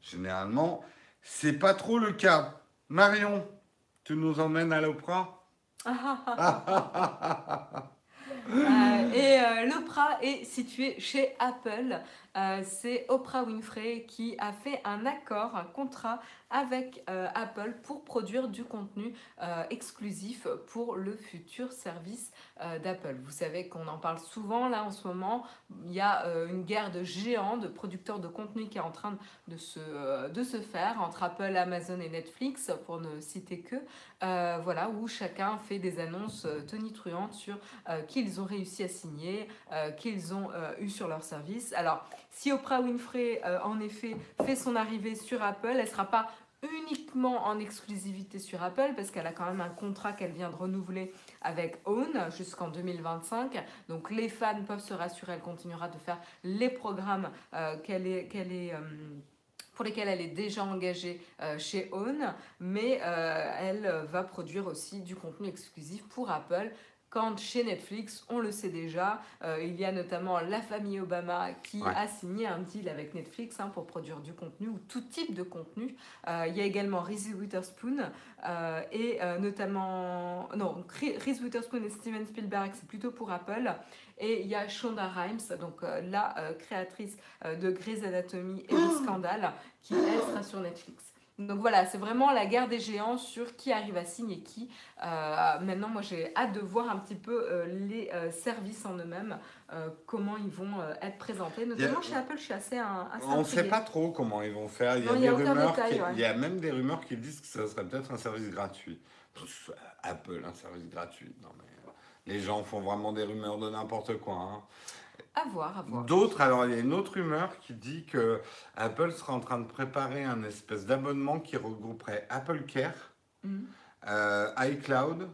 généralement, c'est pas trop le cas. Marion, tu nous emmènes à l'opéra euh, et euh, l'Opera est situé chez Apple. C'est Oprah Winfrey qui a fait un accord, un contrat avec Apple pour produire du contenu exclusif pour le futur service euh, d'Apple. Vous savez qu'on en parle souvent là en ce moment. Il y a euh, une guerre de géants, de producteurs de contenu qui est en train de se, euh, de se faire entre Apple, Amazon et Netflix, pour ne citer que. voilà, où chacun fait des annonces tonitruantes sur qui ils ont réussi à signer, qu'ils ont eu sur leur service. Alors, si Oprah Winfrey, en effet, fait son arrivée sur Apple, elle ne sera pas uniquement en exclusivité sur Apple parce qu'elle a quand même un contrat qu'elle vient de renouveler avec Own jusqu'en 2025. Donc les fans peuvent se rassurer, elle continuera de faire les programmes euh, qu'elle est, euh, pour lesquels elle est déjà engagée euh, chez Own, mais elle va produire aussi du contenu exclusif pour Apple quand chez Netflix, on le sait déjà, euh, il y a notamment la famille Obama qui Ouais. a signé un deal avec Netflix hein, pour produire du contenu ou tout type de contenu. Euh, il y a également Reese Witherspoon euh, et notamment... Non, Reese Witherspoon et Steven Spielberg, c'est plutôt pour Apple. Et il y a Shonda Rhimes, donc la créatrice de Grey's Anatomy et de Scandale, qui elle sera sur Netflix. Donc voilà, c'est vraiment la guerre des géants sur qui arrive à signer qui. Euh, maintenant, moi j'ai hâte de voir un petit peu euh, les euh, services en eux-mêmes, comment ils vont être présentés. Notamment chez Apple, je suis assez, un- assez On ne sait pas trop comment ils vont faire. Il y a, Non, il y des a aucun rumeurs détail, qui- ouais. il y a même des rumeurs qui disent que ça serait peut-être un service gratuit. Pff, Apple, un service gratuit. Non, mais les gens font vraiment des rumeurs de n'importe quoi. hein. À voir, à voir. D'autres, alors il y a une autre rumeur qui dit que Apple sera en train de préparer un espèce d'abonnement qui regrouperait Apple Care, Mhm, euh, iCloud,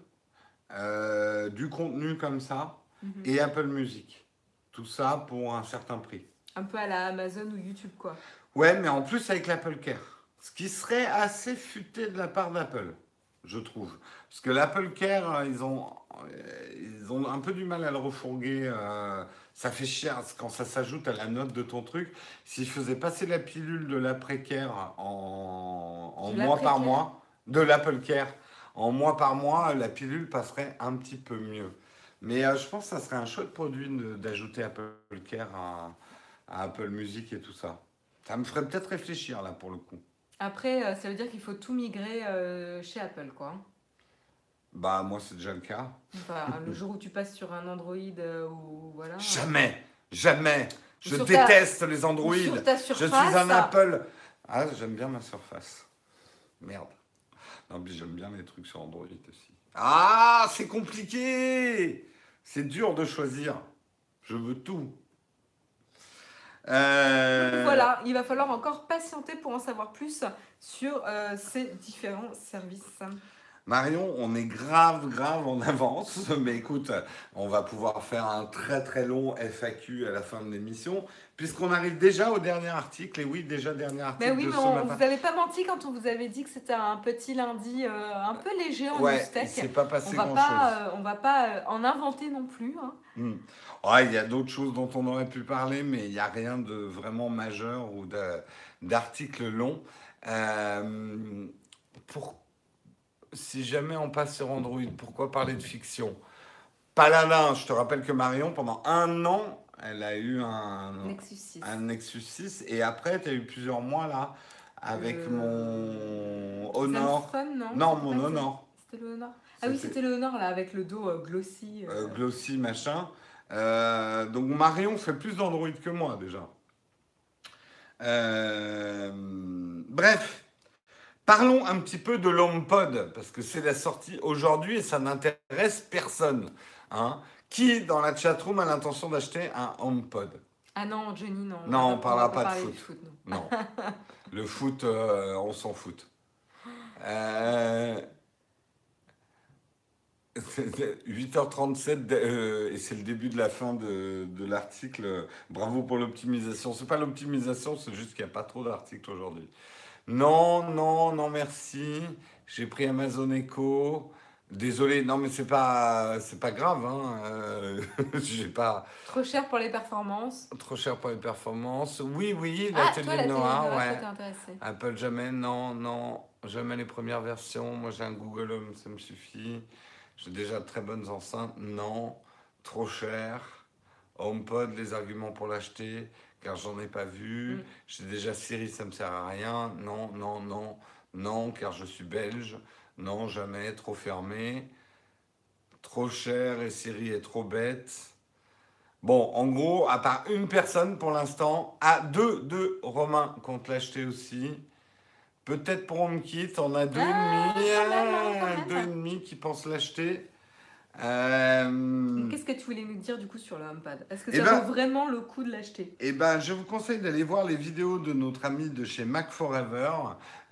euh, du contenu comme ça, mhm. et Apple Music. Tout ça pour un certain prix. Un peu à la Amazon ou YouTube, quoi. Ouais, mais en plus avec l'Apple Care. Ce qui serait assez futé de la part d'Apple, je trouve. Parce que l'Apple Care, euh, ils ont, ils ont un peu du mal à le refourguer. euh, ça fait cher quand ça s'ajoute à la note de ton truc. S'ils faisaient passer la pilule de l'après-care en, en De mois par mois, de l'Apple Care, en mois par mois, la pilule passerait un petit peu mieux. Mais euh, je pense que ça serait un chouette produit d'ajouter Apple Care à, à Apple Music et tout ça. Ça me ferait peut-être réfléchir là pour le coup. Après, euh, ça veut dire qu'il faut tout migrer euh, chez Apple, quoi. Bah moi c'est déjà le cas. Enfin, le jour où tu passes sur un Android euh, ou voilà. Jamais, jamais. Je Sur ta- déteste les Android. Sur ta Je surface. suis un Apple. Ah j'aime bien ma surface. Merde. Non mais j'aime bien les trucs sur Android aussi. Ah c'est compliqué. C'est dur de choisir. Je veux tout. Euh, Voilà, il va falloir encore patienter pour en savoir plus sur euh, ces différents services. Marion, on est grave, grave en avance, mais écoute, on va pouvoir faire un très très long FAQ à la fin de l'émission, puisqu'on arrive déjà au dernier article, et oui, déjà dernier article Mais oui, de mais ce on, matin. vous n'avez pas menti quand on vous avait dit que c'était un petit lundi euh, un peu léger en Ouais, s'est pas On passé va grand pas, chose. euh, on va pas euh, en inventer non plus. hein. Hmm. Ouais, il y a d'autres choses dont on aurait pu parler, mais il n'y a rien de vraiment majeur ou d'article long. Euh, pour, si jamais on passe sur Android, pourquoi parler de fiction? Paladin, je te rappelle que Marion, pendant un an, elle a eu un, Nexus 6. un Nexus 6, et après, tu as eu plusieurs mois là, avec Euh, mon Honor. Zenfone, non? Non, mon pas Honor. C'était le Honor. Ah oui, C'était- le Honor là, avec le dos euh, glossy. euh. Glossy, machin. Donc Marion fait plus d'Android que moi déjà. Bref, parlons un petit peu de l'HomePod, parce que c'est la sortie aujourd'hui et ça n'intéresse personne. hein. Qui dans la chatroom a l'intention d'acheter un HomePod Ah non, Johnny, non. Non, on parlera va pas de foot. non. Non. Le foot, euh, on s'en fout. Euh, 8h37 euh, et c'est le début de la fin de, de l'article. Bravo pour l'optimisation. C'est pas l'optimisation, c'est juste qu'il n'y a pas trop d'articles aujourd'hui. Non, non, non, merci. J'ai pris Amazon Echo. Désolé, non mais c'est pas c'est pas grave. Hein. euh, J'ai pas Trop cher pour les performances. trop cher pour les performances. Oui, oui, ah, la télé toi, la télé ouais. Apple jamais, non, non, jamais les premières versions. Moi j'ai un Google Home, ça me suffit. J'ai déjà de très bonnes enceintes, non, trop cher. HomePod, les arguments pour l'acheter, car j'en ai pas vu. Mm. J'ai déjà Siri, ça me sert à rien. Non, non, non, non, car je suis belge. Non, jamais, trop fermé. Trop cher et Siri est trop bête. Bon, en gros, à part une personne pour l'instant, à deux, deux, Romain compte l'acheter aussi. Peut-être pour HomeKit, on a deux Ah, et demi, hein, quand ah, deux et demi qui pensent l'acheter. Euh, Qu'est-ce que tu voulais nous dire du coup sur le HomePod? Est-ce que Eh ça ben- vaut vraiment le coup de l'acheter? Eh ben, je vous conseille d'aller voir les vidéos de notre ami de chez Mac Forever.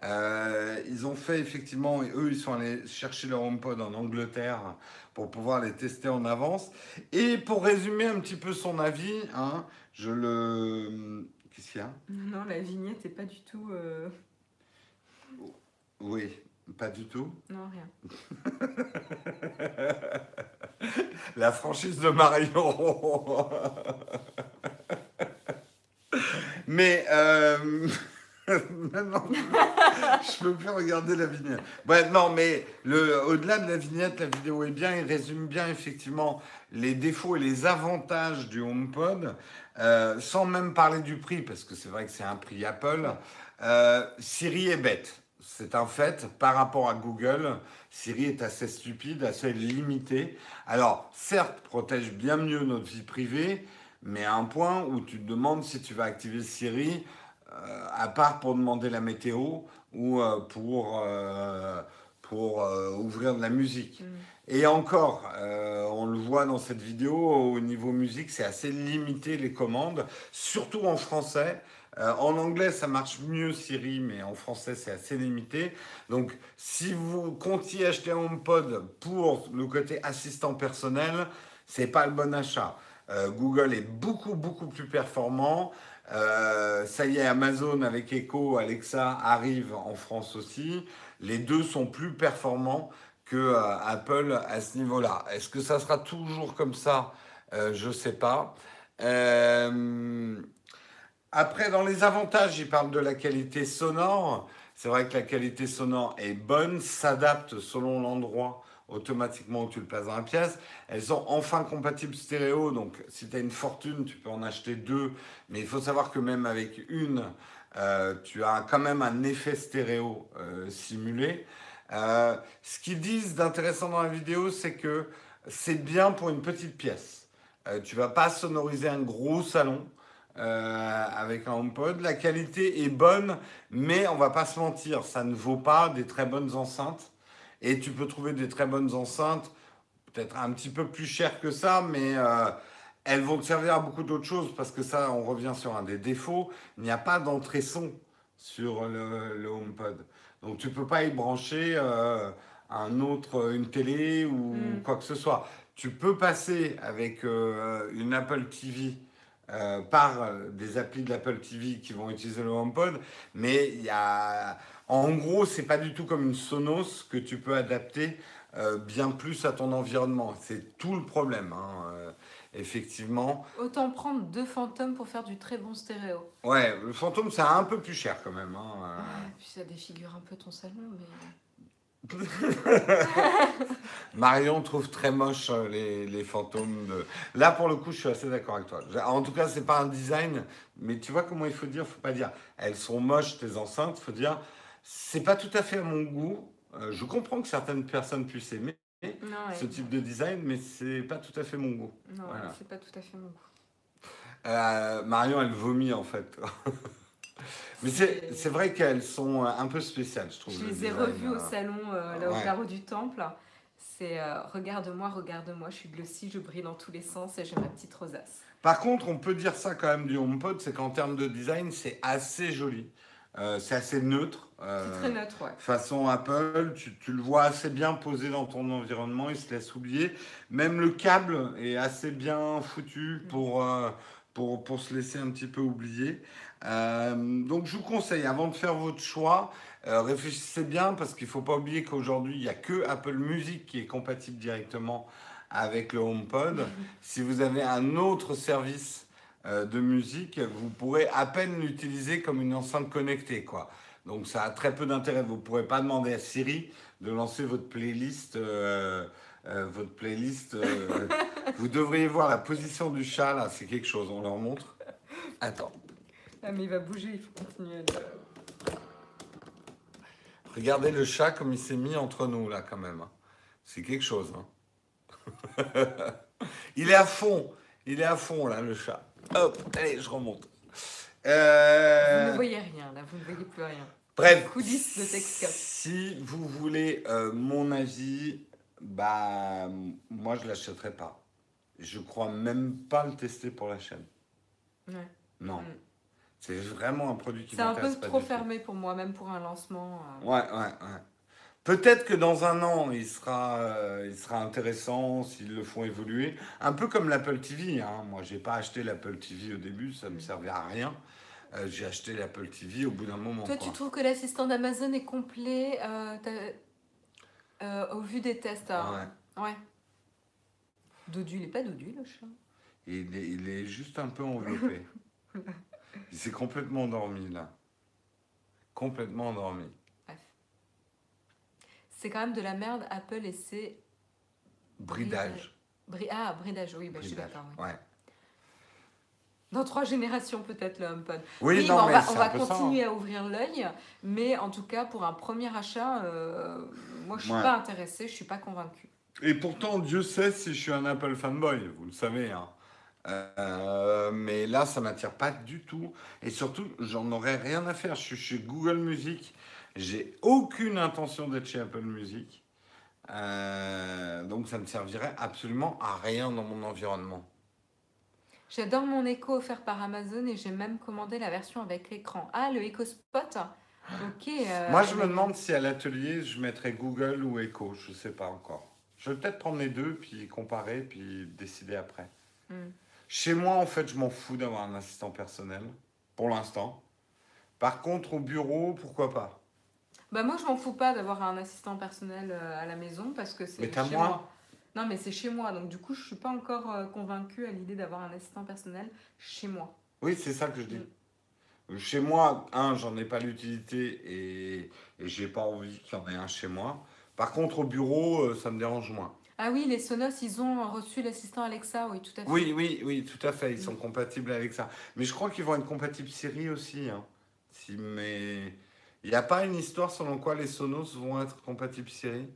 Euh, ils ont fait effectivement, et eux, ils sont allés chercher leur HomePod en Angleterre pour pouvoir les tester en avance. Et pour résumer un petit peu son avis, hein, je le. Qu'est-ce qu'il y a? Non, la vignette est pas du tout. euh, Oui, pas du tout. Non, rien. La franchise de Marion. Mais euh, maintenant, je peux plus regarder la vignette. Ouais, non, mais le, au-delà de la vignette, la vidéo est bien. Il résume bien effectivement les défauts et les avantages du HomePod, euh, sans même parler du prix, parce que c'est vrai que c'est un prix Apple. Euh, Siri est bête. C'est un fait par rapport à Google. Siri est assez stupide, assez limité. Alors, certes, protège bien mieux notre vie privée, mais à un point où tu te demandes si tu vas activer Siri, euh, à part pour demander la météo ou euh, pour, euh, pour ouvrir de la musique. Mm. Et encore, on le voit dans cette vidéo, au niveau musique, c'est assez limité les commandes, surtout en français. Euh, en anglais, ça marche mieux Siri, mais en français, c'est assez limité. Donc, si vous comptiez acheter un HomePod pour le côté assistant personnel, c'est pas le bon achat. Euh, Google est beaucoup, beaucoup plus performant. Euh, ça y est, Amazon avec Echo, Alexa arrive en France aussi. Les deux sont plus performants que Apple à ce niveau-là. Est-ce que ça sera toujours comme ça? Je ne sais pas. Après, dans les avantages, il parle de la qualité sonore. C'est vrai que la qualité sonore est bonne, s'adapte selon l'endroit automatiquement où tu le places dans la pièce. Elles sont enfin compatibles stéréo, donc si tu as une fortune, tu peux en acheter deux. Mais il faut savoir que même avec une, euh, tu as quand même un effet stéréo euh, simulé. Euh, ce qu'ils disent d'intéressant dans la vidéo, c'est que c'est bien pour une petite pièce. Tu vas pas sonoriser un gros salon euh, avec un HomePod. La qualité est bonne, mais on va pas se mentir, ça ne vaut pas des très bonnes enceintes. Et tu peux trouver des très bonnes enceintes, peut-être un petit peu plus chères que ça, mais euh, elles vont te servir à beaucoup d'autres choses parce que ça, on revient sur un des défauts. Il n'y a pas d'entrée son sur le, le HomePod. Donc tu peux pas y brancher euh, un autre, une télé ou Mm. quoi que ce soit. Tu peux passer avec une Apple TV euh, par euh, des applis de l'Apple TV qui vont utiliser le HomePod, mais il y a, en gros, c'est pas du tout comme une Sonos que tu peux adapter euh, bien plus à ton environnement. C'est tout le problème, hein, euh, effectivement. Autant prendre deux fantômes pour faire du très bon stéréo. Ouais, le fantôme, c'est un peu plus cher quand même. hein, euh. Ouais, puis ça défigure un peu ton salon, mais. Marion trouve très moche euh, les, les fantômes. De... Là, pour le coup, je suis assez d'accord avec toi. En tout cas, c'est pas un design, mais tu vois comment il faut dire Faut pas dire elles sont moches tes enceintes. Faut dire c'est pas tout à fait à mon goût. Euh, je comprends que certaines personnes puissent aimer Non, ouais. ce type de design, mais c'est pas tout à fait mon goût. Non, Voilà. c'est pas tout à fait mon goût. Euh, Marion, elle vomit en fait. mais c'est vrai qu'elles sont euh, un peu spéciales, je trouve. Je le les ai revus au euh. salon, euh, là au carreau du temple. C'est euh, regarde-moi, regarde-moi, je suis glossy, je brille dans tous les sens et j'ai ma petite rosace. Par contre, on peut dire ça quand même du HomePod, c'est qu'en termes de design, c'est assez joli. Euh, c'est assez neutre. C'est très neutre, ouais. Façon Apple, tu, tu le vois assez bien posé dans ton environnement, il se laisse oublier. Même le câble est assez bien foutu pour, euh, pour, pour se laisser un petit peu oublier. Euh, donc je vous conseille, avant de faire votre choix, euh, réfléchissez bien parce qu'il ne faut pas oublier qu'aujourd'hui, il n'y a que Apple Music qui est compatible directement avec le HomePod. Si vous avez un autre service euh, de musique, vous pourrez à peine l'utiliser comme une enceinte connectée. Quoi. Donc ça a très peu d'intérêt. Vous ne pourrez pas demander à Siri de lancer votre playlist. votre playlist. vous devriez voir la position du chat là, c'est quelque chose. On leur montre. Attends, Ah, mais il va bouger, il faut continuer. à le- regardez le chat comme il s'est mis entre nous là quand même. hein. C'est quelque chose. hein. il est à fond. Il est à fond là le chat. Hop, allez, je remonte. Vous Euh, ne voyez rien, là, vous ne voyez plus rien. Bref, Coulisses de Texcap. si vous voulez euh, mon avis, bah moi je l'achèterai pas. Je crois même pas le tester pour la chaîne. Ouais. Non, Mm. C'est vraiment un produit qui C'est un peu trop tout. fermé pour moi, même pour un lancement. euh. Ouais, ouais, ouais. Peut-être que dans un an, il sera, euh, il sera intéressant s'ils le font évoluer. Un peu comme l'Apple TV. Hein. Moi, j'ai pas acheté l'Apple TV au début, ça me servait à rien. Euh, j'ai acheté l'Apple TV au bout d'un moment. Toi, quoi. tu trouves que l'assistant d'Amazon est complet au vu des tests hein? Ouais. Ouais. Dodu, il est pas dodu le chat. Il est, il est juste un peu enveloppé. il s'est complètement endormi là. Complètement endormi. C'est quand même de la merde, Apple et ses. Bridage. Bri- ah, bridage, oui, bah, je suis Bridage. d'accord. oui. Ouais. Dans trois générations, peut-être, le HomePod. Oui, non, on mais va, c'est on va hein. continuer à ouvrir l'œil, mais en tout cas, pour un premier achat, euh, moi, je suis Ouais. pas intéressée, je suis pas convaincue. Et pourtant, Dieu sait si je suis un Apple fanboy, vous le savez. hein. Euh, mais là, ça m'attire pas du tout. Et surtout, j'en aurais rien à faire. Je suis chez Google Music. J'ai aucune intention d'être chez Apple Music. Euh, donc, ça ne servirait absolument à rien dans mon environnement. J'adore mon Echo offert par Amazon et j'ai même commandé la version avec l'écran. Ah, le Echo Spot Ok. euh, Moi, je me demande si à l'atelier, je mettrais Google ou Echo. Je sais pas encore. Je vais peut-être prendre les deux, puis comparer, puis décider après. Hmm. Chez moi, en fait, je m'en fous d'avoir un assistant personnel, pour l'instant. Par contre, au bureau, pourquoi pas? Bah moi je m'en fous pas d'avoir un assistant personnel euh, à la maison parce que c'est Mais t'as chez moi? moi. Non mais c'est chez moi donc du coup je suis pas encore euh, convaincue à l'idée d'avoir un assistant personnel chez moi. Oui, c'est ça que je dis. Chez moi, un, j'en ai pas l'utilité et, et j'ai pas envie qu'il y en ait un chez moi. Par contre, au bureau, euh, ça me dérange moins. Ah oui les Sonos ils ont reçu l'assistant Alexa oui tout à fait. Oui, oui, oui, tout à fait. Ils sont compatibles avec ça. Mais je crois qu'ils vont être compatibles Siri aussi. hein. Si, mais il n'y a pas une histoire selon quoi les Sonos vont être compatibles Siri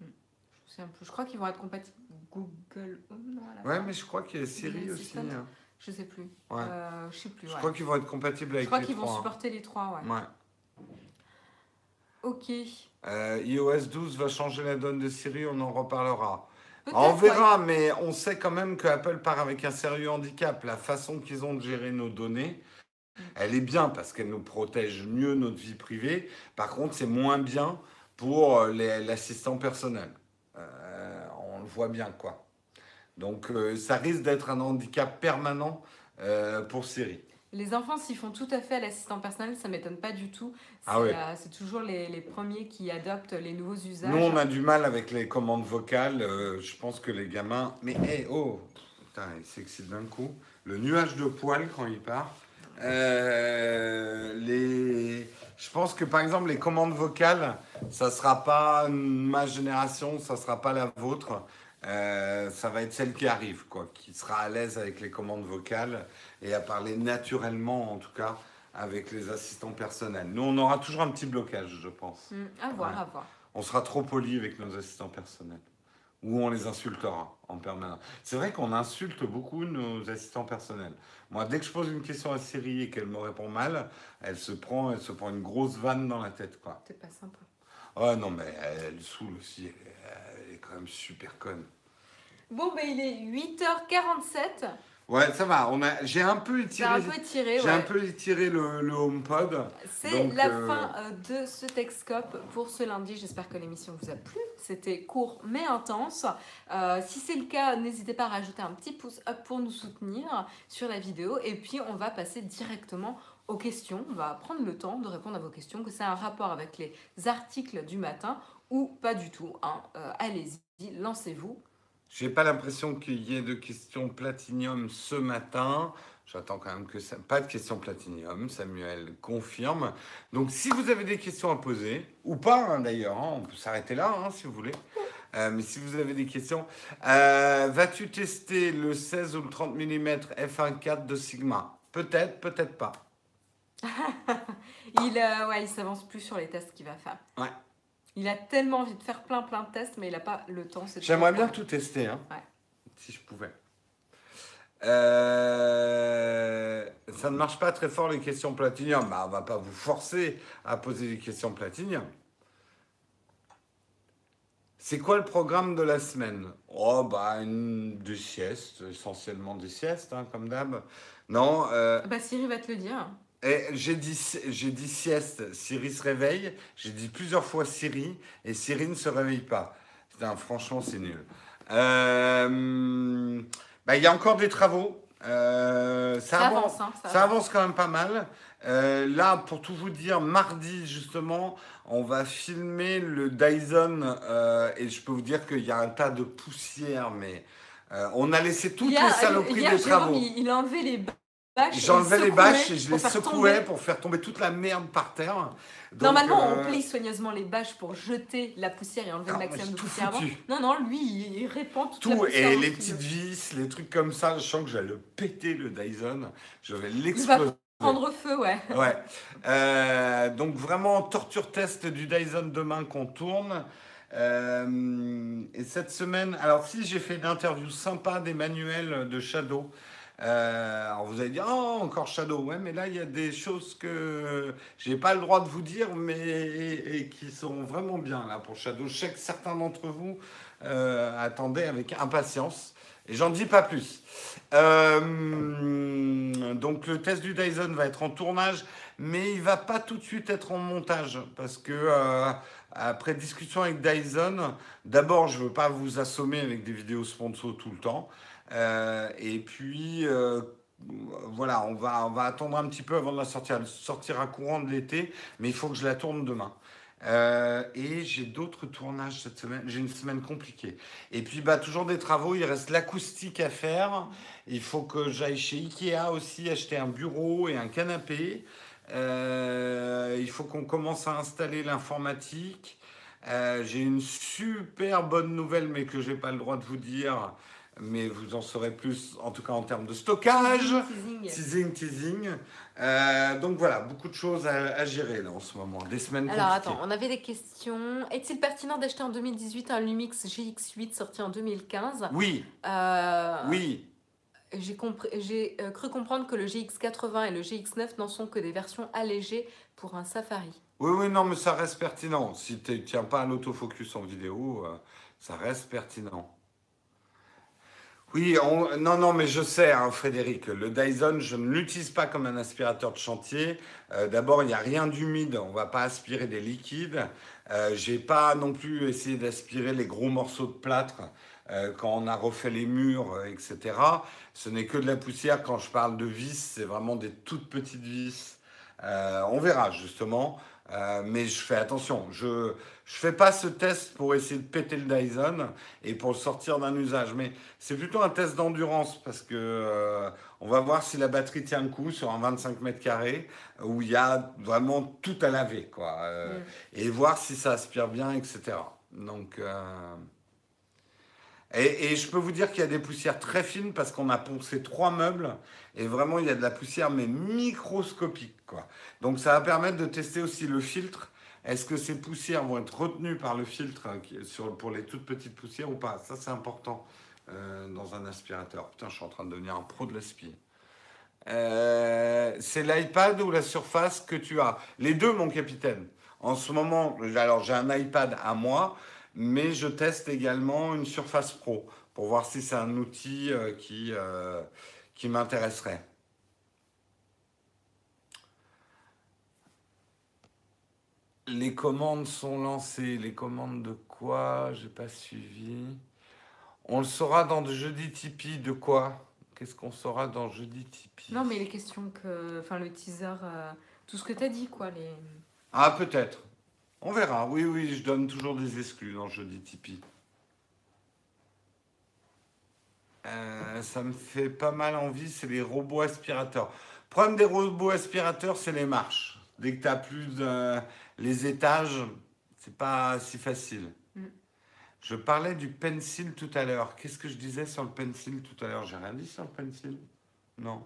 Je, un peu- je crois qu'ils vont être compatibles Google Home non Ouais, mais je crois qu'il y a Siri aussi. Hein. Je sais plus. Ouais. Euh, je sais plus. Je ouais. crois qu'ils vont être compatibles Je avec crois les qu'ils vont hein. supporter les trois ouais. Ouais. Ok. Euh, iOS 12 va changer la donne de Siri, on en reparlera. On ouais. verra, mais on sait quand même que Apple part avec un sérieux handicap. La façon qu'ils ont de gérer nos données, elle est bien parce qu'elle nous protège mieux notre vie privée. Par contre, c'est moins bien pour euh, l'assistant personnel. Euh, on le voit bien, quoi. Donc, euh, ça risque d'être un handicap permanent euh, pour Siri. Les enfants s'y font tout à fait à l'assistant personnel, ça m'étonne pas du tout. C'est Ah ouais. euh, c'est toujours les, les premiers qui adoptent les nouveaux usages. Nous, on a du mal avec les commandes vocales. euh, je pense que les gamins. Mais hé, oh Putain, il s'excite d'un coup. Le nuage de poils quand il part. Euh, les... Je pense que par exemple, les commandes vocales, ça sera pas ma génération, ça sera pas la vôtre. Euh, ça va être celle qui arrive, quoi, qui sera à l'aise avec les commandes vocales et à parler naturellement, en tout cas, avec les assistants personnels. Nous, on aura toujours un petit blocage, je pense. Hmm, à voir, Ouais. à voir. On sera trop poli avec nos assistants personnels. Ou on les insultera en permanence. C'est vrai qu'on insulte beaucoup nos assistants personnels. Moi, dès que je pose une question à Siri et qu'elle me répond mal, elle se prend, elle se prend une grosse vanne dans la tête, quoi. C'est pas sympa. Oh non, mais elle, saoule aussi. Elle, quand même super conne. Bon, ben il est 8h47. Ouais, ça va. On a, j'ai un peu C'est étiré. un peu tiré, J'ai ouais. un peu étiré le, le HomePod. C'est la euh, fin euh, de ce Texcope pour ce lundi. J'espère que l'émission vous a plu. C'était court mais intense. Euh, si c'est le cas, n'hésitez pas à rajouter un petit pouce up pour nous soutenir sur la vidéo. Et puis, on va passer directement aux questions. On va prendre le temps de répondre à vos questions, que c'est un rapport avec les articles du matin ou pas du tout. hein. Euh, Allez-y, lancez-vous. J'ai pas l'impression qu'il y ait de questions platinium ce matin. J'attends quand même que ça. Pas de questions platinium, Samuel confirme. Donc si vous avez des questions à poser, ou pas hein, d'ailleurs, hein, on peut s'arrêter là si vous voulez. Euh, mais si vous avez des questions, euh, vas-tu tester le 16 ou le 30 mm f1.4 de Sigma? Peut-être, peut-être pas. Il, euh, ouais, s'avance plus sur les tests qu'il va faire. Ouais. Il a tellement envie de faire plein plein de tests, mais il n'a pas le temps. J'aimerais bien tout tester, hein, Ouais. si je pouvais. Euh, ça ne marche pas très fort les questions platinium. Bah, on va pas vous forcer à poser des questions platinium. C'est quoi le programme de la semaine? Oh, bah, une, des siestes, essentiellement des siestes, hein, comme d'hab. Non, euh, Bah Siri va te le dire. J'ai dit, j'ai dit sieste, Siri se réveille. J'ai dit plusieurs fois Siri et Siri ne se réveille pas. Putain, franchement, c'est nul. Euh, bah, Il y a encore des travaux. Euh, ça, Ça avance, avance, hein, ça ça avance quand même pas mal. Euh, là, pour tout vous dire, mardi justement, on va filmer le Dyson euh, et je peux vous dire qu'il y a un tas de poussière, mais on a laissé toutes Hier- les saloperies hier, des Jérôme, travaux. il, il a enlevé les bâches. J'enlevais les bâches et je les secouais tomber. pour faire tomber toute la merde par terre. Donc, Normalement, euh, on plie soigneusement les bâches pour jeter la poussière et enlever Ah, le moi, maximum de poussière avant. Non, non, lui, il, répand toute la Tout, poussière. et les le petites vis, les trucs comme ça, je sens que je vais le péter le Dyson. Je vais l'exploser. prendre feu, ouais. Ouais. Euh, donc vraiment torture test du Dyson demain qu'on tourne. Euh, et cette semaine, alors si j'ai fait une interview sympa d'Emmanuel de Shadow. Euh, alors vous allez dire, oh, encore Shadow, ouais, mais là il y a des choses que j'ai pas le droit de vous dire, mais qui sont vraiment bien là pour Shadow. Je sais que certains d'entre vous euh, attendaient avec impatience, et j'en dis pas plus. Euh, donc le test du Dyson va être en tournage, mais il va pas tout de suite être en montage parce que après discussion avec Dyson, d'abord je veux pas vous assommer avec des vidéos sponsors tout le temps, Euh, et puis euh, voilà, on va on va attendre un petit peu avant de la sortir. Elle sortira courant de l'été, mais il faut que je la tourne demain. Euh, et j'ai d'autres tournages cette semaine. J'ai une semaine compliquée. Et puis, bah, toujours des travaux. Il reste l'acoustique à faire. Il faut que j'aille chez Ikea aussi acheter un bureau et un canapé. Euh, il faut qu'on commence à installer l'informatique. Euh, j'ai une super bonne nouvelle, mais que j'ai pas le droit de vous dire. Mais vous en saurez plus, en tout cas en termes de stockage. Teasing. Teasing, teasing. Euh, donc voilà, beaucoup de choses à, à gérer là en ce moment. Des semaines Alors compliquées. attends, on avait des questions. Est-il pertinent d'acheter en 2018 un Lumix GX8 sorti en 2015 Oui, Euh, oui. J'ai euh, cru comprendre que le GX80 et le GX9 n'en sont que des versions allégées pour un Safari. Oui, oui, non, mais ça reste pertinent. Si tu ne tiens pas à l'autofocus en vidéo, euh, ça reste pertinent. Oui, on- non, non, mais je sais, hein, Frédéric, le Dyson, je ne l'utilise pas comme un aspirateur de chantier. Euh, D'abord, il n'y a rien d'humide, on ne va pas aspirer des liquides. Euh, J'ai pas non plus essayé d'aspirer les gros morceaux de plâtre quand on a refait les murs, euh, etc. Ce n'est que de la poussière. Quand je parle de vis, c'est vraiment des toutes petites vis. Euh, on verra justement. Euh, mais je fais attention. Je ne fais pas ce test pour essayer de péter le Dyson et pour le sortir d'un usage. Mais c'est plutôt un test d'endurance parce que euh, on va voir si la batterie tient le coup sur un 25 mètres carrés où il y a vraiment tout à laver. Quoi. Euh, Mm. Et voir si ça aspire bien, etc. Donc. Euh, et, je peux vous dire qu'il y a des poussières très fines parce qu'on a poncé trois meubles et vraiment il y a de la poussière mais microscopique quoi. Donc ça va permettre de tester aussi le filtre. Est-ce que ces poussières vont être retenues par le filtre sur, pour les toutes petites poussières ou pas? Ça c'est important euh, dans un aspirateur. Putain, je suis en train de devenir un pro de l'aspi. Euh, c'est l'iPad ou la Surface que tu as? Les deux, mon capitaine. En ce moment, alors j'ai un iPad à moi, mais je teste également une Surface Pro pour voir si c'est un outil euh, qui, euh, qui m'intéresserait. Les commandes sont lancées. Les commandes de quoi? J'ai pas suivi. On le saura dans jeudi Tipeee. De quoi? Qu'est-ce qu'on saura dans jeudi Tipeee? Non, mais les questions que. Enfin, le teaser, euh, tout ce que tu as dit, quoi. Les... Ah, peut-être. On verra. Oui, oui, je donne toujours des exclus dans jeudi Tipeee. Euh, ça me fait pas mal envie, c'est les robots aspirateurs. Le problème des robots aspirateurs, c'est les marches. Dès que tu as plus de... les étages, c'est pas si facile. Mm. Je parlais du pencil tout à l'heure. Qu'est-ce que je disais sur le pencil tout à l'heure? J'ai rien dit sur le pencil Non.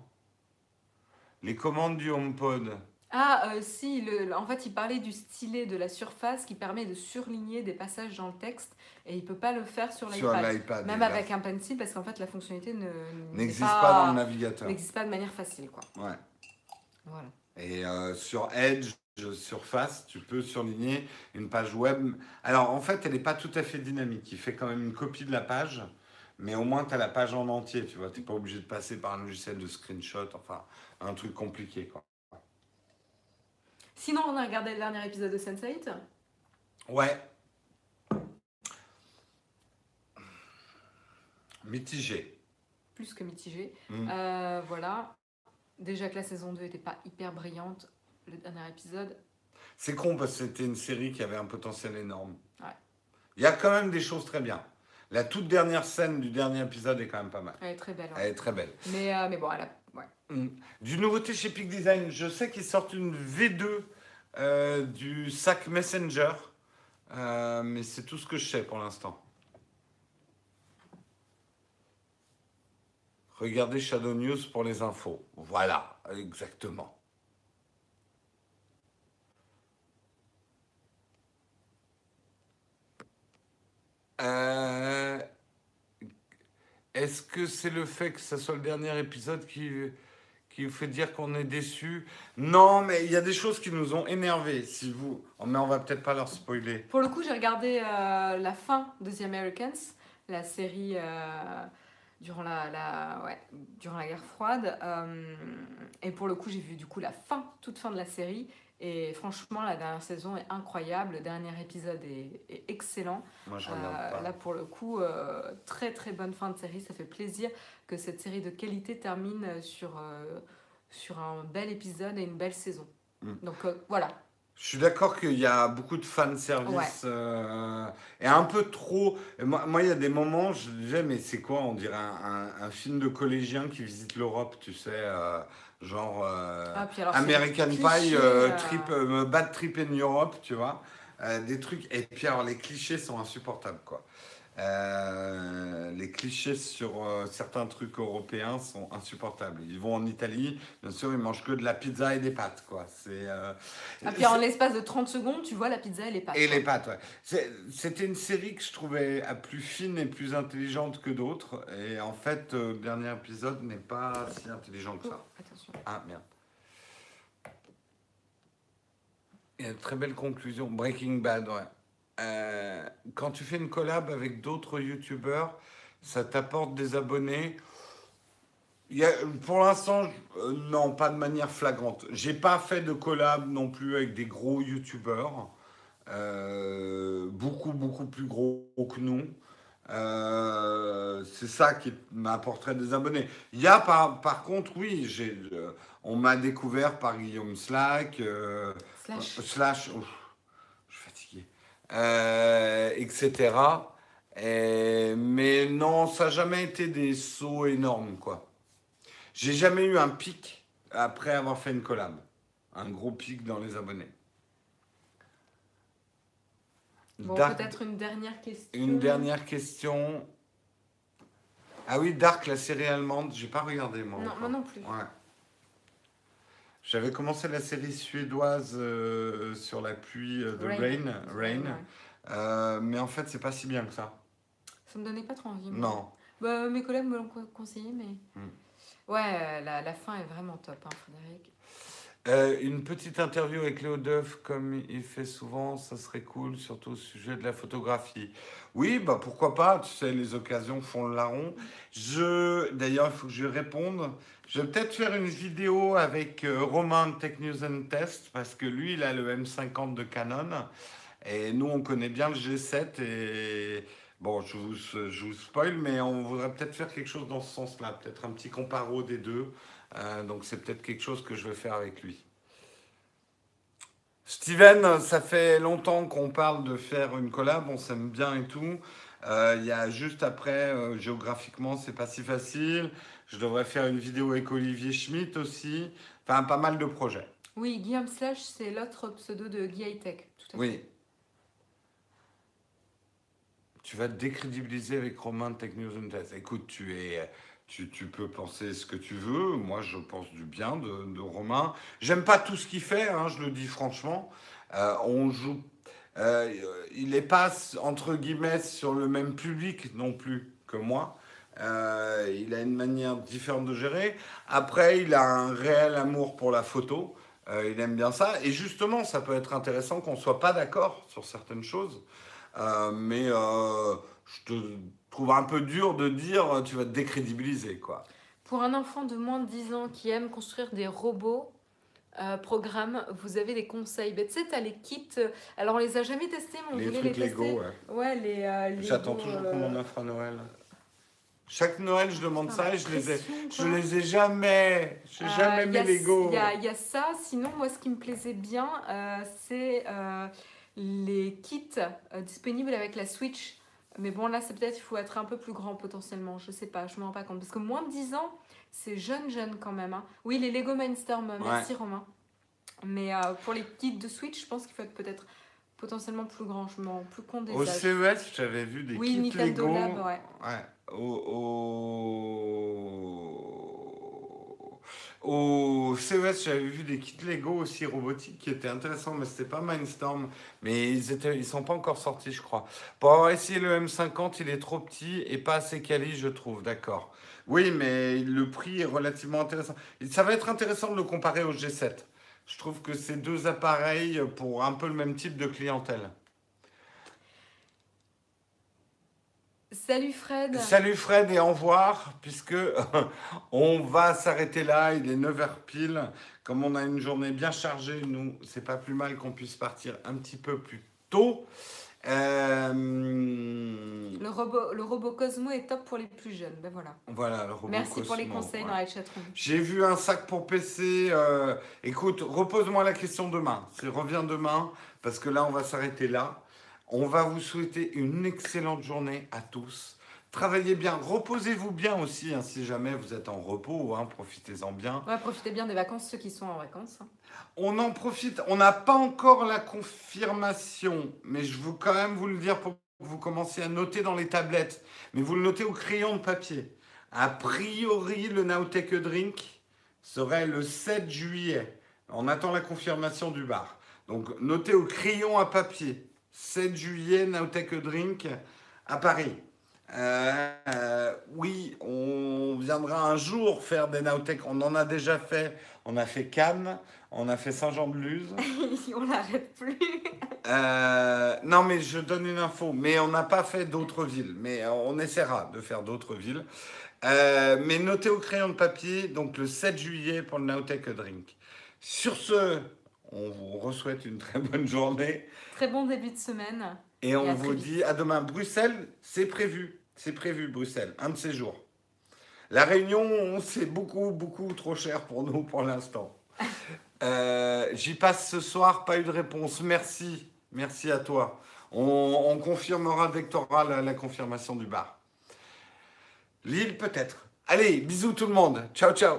Les commandes du HomePod. Ah, euh, si, le, en fait, il parlait du stylet de la surface qui permet de surligner des passages dans le texte et il peut pas le faire sur Sur l'iPad. Même avec un pencil, parce qu'en fait, la fonctionnalité ne, N'existe pas dans le navigateur. n'existe pas de manière facile, quoi. Ouais. Voilà. Et euh, sur Edge, Surface, tu peux surligner une page web. Alors en fait, elle n'est pas tout à fait dynamique. Il fait quand même une copie de la page, mais au moins tu as la page en entier. Tu vois, tu n'es pas obligé de passer par un logiciel de screenshot, enfin un truc compliqué. Quoi. Sinon, on a regardé le dernier épisode de Sense8. Ouais. Mitigé. plus que mitigé. Mm. Euh, voilà. Déjà que la saison 2 n'était pas hyper brillante, le dernier épisode. C'est con parce que c'était une série qui avait un potentiel énorme. Ouais. Il y a quand même des choses très bien. La toute dernière scène du dernier épisode est quand même pas mal. Elle est très belle. ouais. Elle est très belle. Mais, euh, mais bon, elle a. Mm. Du nouveauté chez Peak Design, je sais qu'ils sortent une V2 euh, du sac Messenger, euh, mais c'est tout ce que je sais pour l'instant. Regardez Shadow News pour les infos. Voilà, exactement. Euh, Est-ce que c'est le fait que ce soit le dernier épisode qui, qui vous fait dire qu'on est déçu Non, mais il y a des choses qui nous ont énervés. Si vous, mais on va peut-être pas leur spoiler. Pour le coup, j'ai regardé euh, la fin de The Americans, la série euh, durant, la, durant la guerre froide. euh, et pour le coup, j'ai vu du coup la fin, toute fin de la série. Et franchement, la dernière saison est incroyable. Le dernier épisode est, est excellent. Moi, je Euh, regarde pas. là, pour le coup, euh, très très bonne fin de série. Ça fait plaisir que cette série de qualité termine sur, euh, sur un bel épisode et une belle saison. Mm. Donc voilà. Je suis d'accord qu'il y a beaucoup de fan service Ouais. euh, et un peu trop. Moi, moi, il y a des moments, je disais, mais c'est quoi On dirait un, un- un film de collégiens qui visite l'Europe, tu sais, euh, genre euh, Ah, alors, American Pie, trip, Bad Trip in Europe, tu vois. Des trucs. Et puis alors, les clichés sont insupportables, quoi. Euh, les clichés sur euh, certains trucs européens sont insupportables. Ils vont en Italie, bien sûr, ils mangent que de la pizza et des pâtes, quoi. C'est. euh, Ah, puis en l'espace de 30 secondes, tu vois la pizza et les pâtes. et les pâtes, ouais. C'était une série que je trouvais à plus fine et plus intelligente que d'autres. Et en fait, euh, le dernier épisode n'est pas si intelligent que Oh, ça. attention. Ah, merde. Il y a une très belle conclusion. Breaking Bad, ouais. Euh, quand tu fais une collab avec d'autres youtubeurs, ça t'apporte des abonnés. Il y a- pour l'instant, euh, non, pas de manière flagrante. J'ai pas fait de collab non plus avec des gros youtubeurs. Euh, beaucoup, beaucoup plus gros que nous. Euh, c'est ça qui m'apporterait des abonnés. Il y a par, par contre, oui, j'ai, euh, on m'a découvert par Guillaume Slack, euh, Slash. ouf, euh, etc. Et- mais non, ça n'a jamais été des sauts énormes, quoi. J'ai jamais eu un pic après avoir fait une collab. Un gros pic dans les abonnés. Bon, peut-être une dernière question. une dernière question. Ah oui, Dark, la série allemande, j'ai pas regardé moi. Non, moi non plus. Ouais. J'avais commencé la série suédoise euh, sur la pluie euh, de Rain, Rain, Ouais. Euh, mais en fait c'est pas si bien que ça. Ça me donnait pas trop envie. Non. Bah, mes collègues me l'ont co- conseillé, mais. Hmm. Ouais, la, la fin est vraiment top, hein, Frédéric. Euh, une petite interview avec Léo Duff, comme il fait souvent, ça serait cool, surtout au sujet de la photographie. Oui, bah pourquoi pas, tu sais, les occasions font le larron. Je, d'ailleurs, il faut que je réponde. Je vais peut-être faire une vidéo avec euh, Romain Tech News Test, parce que lui, il a le M50 de Canon, et nous, on connaît bien le G7, et bon, je vous, je vous spoil, mais on voudrait peut-être faire quelque chose dans ce sens-là, peut-être un petit comparo des deux. Euh, donc c'est peut-être quelque chose que je vais faire avec lui. Steven, ça fait longtemps qu'on parle de faire une collab, on s'aime bien et tout. Euh, Il y a juste après, euh, géographiquement, c'est pas si facile. Je devrais faire une vidéo avec Olivier Schmitt aussi. Enfin, pas mal de projets. Oui, Guillaume Slash, c'est l'autre pseudo de Guy High Tech. Tout à fait. Oui. Tu vas te décrédibiliser avec Romain Tech News and Test. Écoute, tu es, tu, tu peux penser ce que tu veux. Moi, je pense du bien de, de Romain. J'aime pas tout ce qu'il fait, hein, je le dis franchement. Euh, on joue. Euh, il n'est pas entre guillemets sur le même public non plus que moi. Euh, il a une manière différente de gérer. Après, il a un réel amour pour la photo. Euh, il aime bien ça. Et justement, ça peut être intéressant qu'on ne soit pas d'accord sur certaines choses. Mais je te trouve un peu dur de dire tu vas te décrédibiliser. Quoi. Pour un enfant de moins de 10 ans qui aime construire des robots, euh, programme, vous avez des conseils. Ben, tu sais, t'as les kits. Alors, on les a jamais testés, mais on Les voulait trucs les tester. Lego, ouais. Ouais, les. euh, Lego, J'attends toujours euh, qu'on m'en offre à Noël. Chaque Noël, je demande ça et je les ai, je les ai jamais. J'ai Euh, jamais mis a- Lego. Il y a, il y a ça. Sinon, moi, ce qui me plaisait bien, euh, c'est euh, les kits euh, disponibles avec la Switch. Mais bon, là, c'est peut-être, il faut être un peu plus grand potentiellement. Je sais pas, je me rends pas compte. Parce que moins de 10 ans, c'est jeune, jeune quand même. hein. Oui, les Lego Mindstorm, merci Romain. Mais euh, pour les kits de Switch, je pense qu'il faut être peut-être potentiellement plus grand. Je me rends plus compte des Au âges. CES, j'avais vu des Oui, kits Nintendo Lego. Lab, ouais. Ouais. Au, au... au CES, j'avais vu des kits Lego aussi robotiques qui étaient intéressants, mais c'était pas Mindstorm. Mais ils étaient, ils sont pas encore sortis, je crois. Pour avoir essayé le M50, il est trop petit et pas assez quali, je trouve. D'accord. Oui, mais le prix est relativement intéressant. Et Ça va être intéressant de le comparer au G7. Je trouve que c'est deux appareils pour un peu le même type de clientèle. Salut Fred. Salut Fred et au revoir, puisque on va s'arrêter là, il est 9h pile. Comme on a une journée bien chargée, nous, c'est pas plus mal qu'on puisse partir un petit peu plus tôt. Euh, Le robot, le robot Cosmo est top pour les plus jeunes. Ben voilà. Voilà, le robot Merci pour les conseils ouais. dans la chatroom. J'ai vu un sac pour PC. euh, écoute, repose-moi la question demain. C'est reviens demain, parce que là, on va s'arrêter là. On va vous souhaiter une excellente journée à tous. Travaillez bien, reposez-vous bien aussi, hein, si jamais vous êtes en repos, hein, profitez-en bien. Ouais, profitez bien des vacances, ceux qui sont en vacances. hein. On en profite, on n'a pas encore la confirmation, mais je veux quand même vous le dire pour que vous commenciez à noter dans les tablettes, mais vous le notez au crayon de papier. A priori, le Now Take a Drink serait le 7 juillet. On attend la confirmation du bar. Donc notez au crayon à papier. 7 juillet, Now Take a Drink à Paris. Euh, oui, on viendra un jour faire des Nowtech. On en a déjà fait. On a fait Cannes, on a fait Saint-Jean-de-Luz. on n'arrête plus. Euh, non, mais je donne une info. Mais on n'a pas fait d'autres villes. Mais euh, on essaiera de faire d'autres villes. Euh, mais notez au crayon de papier, donc le 7 juillet pour le Nowtech Drink. Sur ce, on vous souhaite une très bonne journée. Très bon début de semaine. Et on vous dit à demain. Bruxelles, c'est prévu. C'est prévu, Bruxelles. Un de ces jours. La Réunion, c'est beaucoup, beaucoup trop cher pour nous pour l'instant. Euh, J'y passe ce soir, pas eu de réponse. Merci. Merci à toi. On, on confirmera dès que la confirmation du bar. Lille, peut-être. Allez, bisous tout le monde. Ciao, ciao.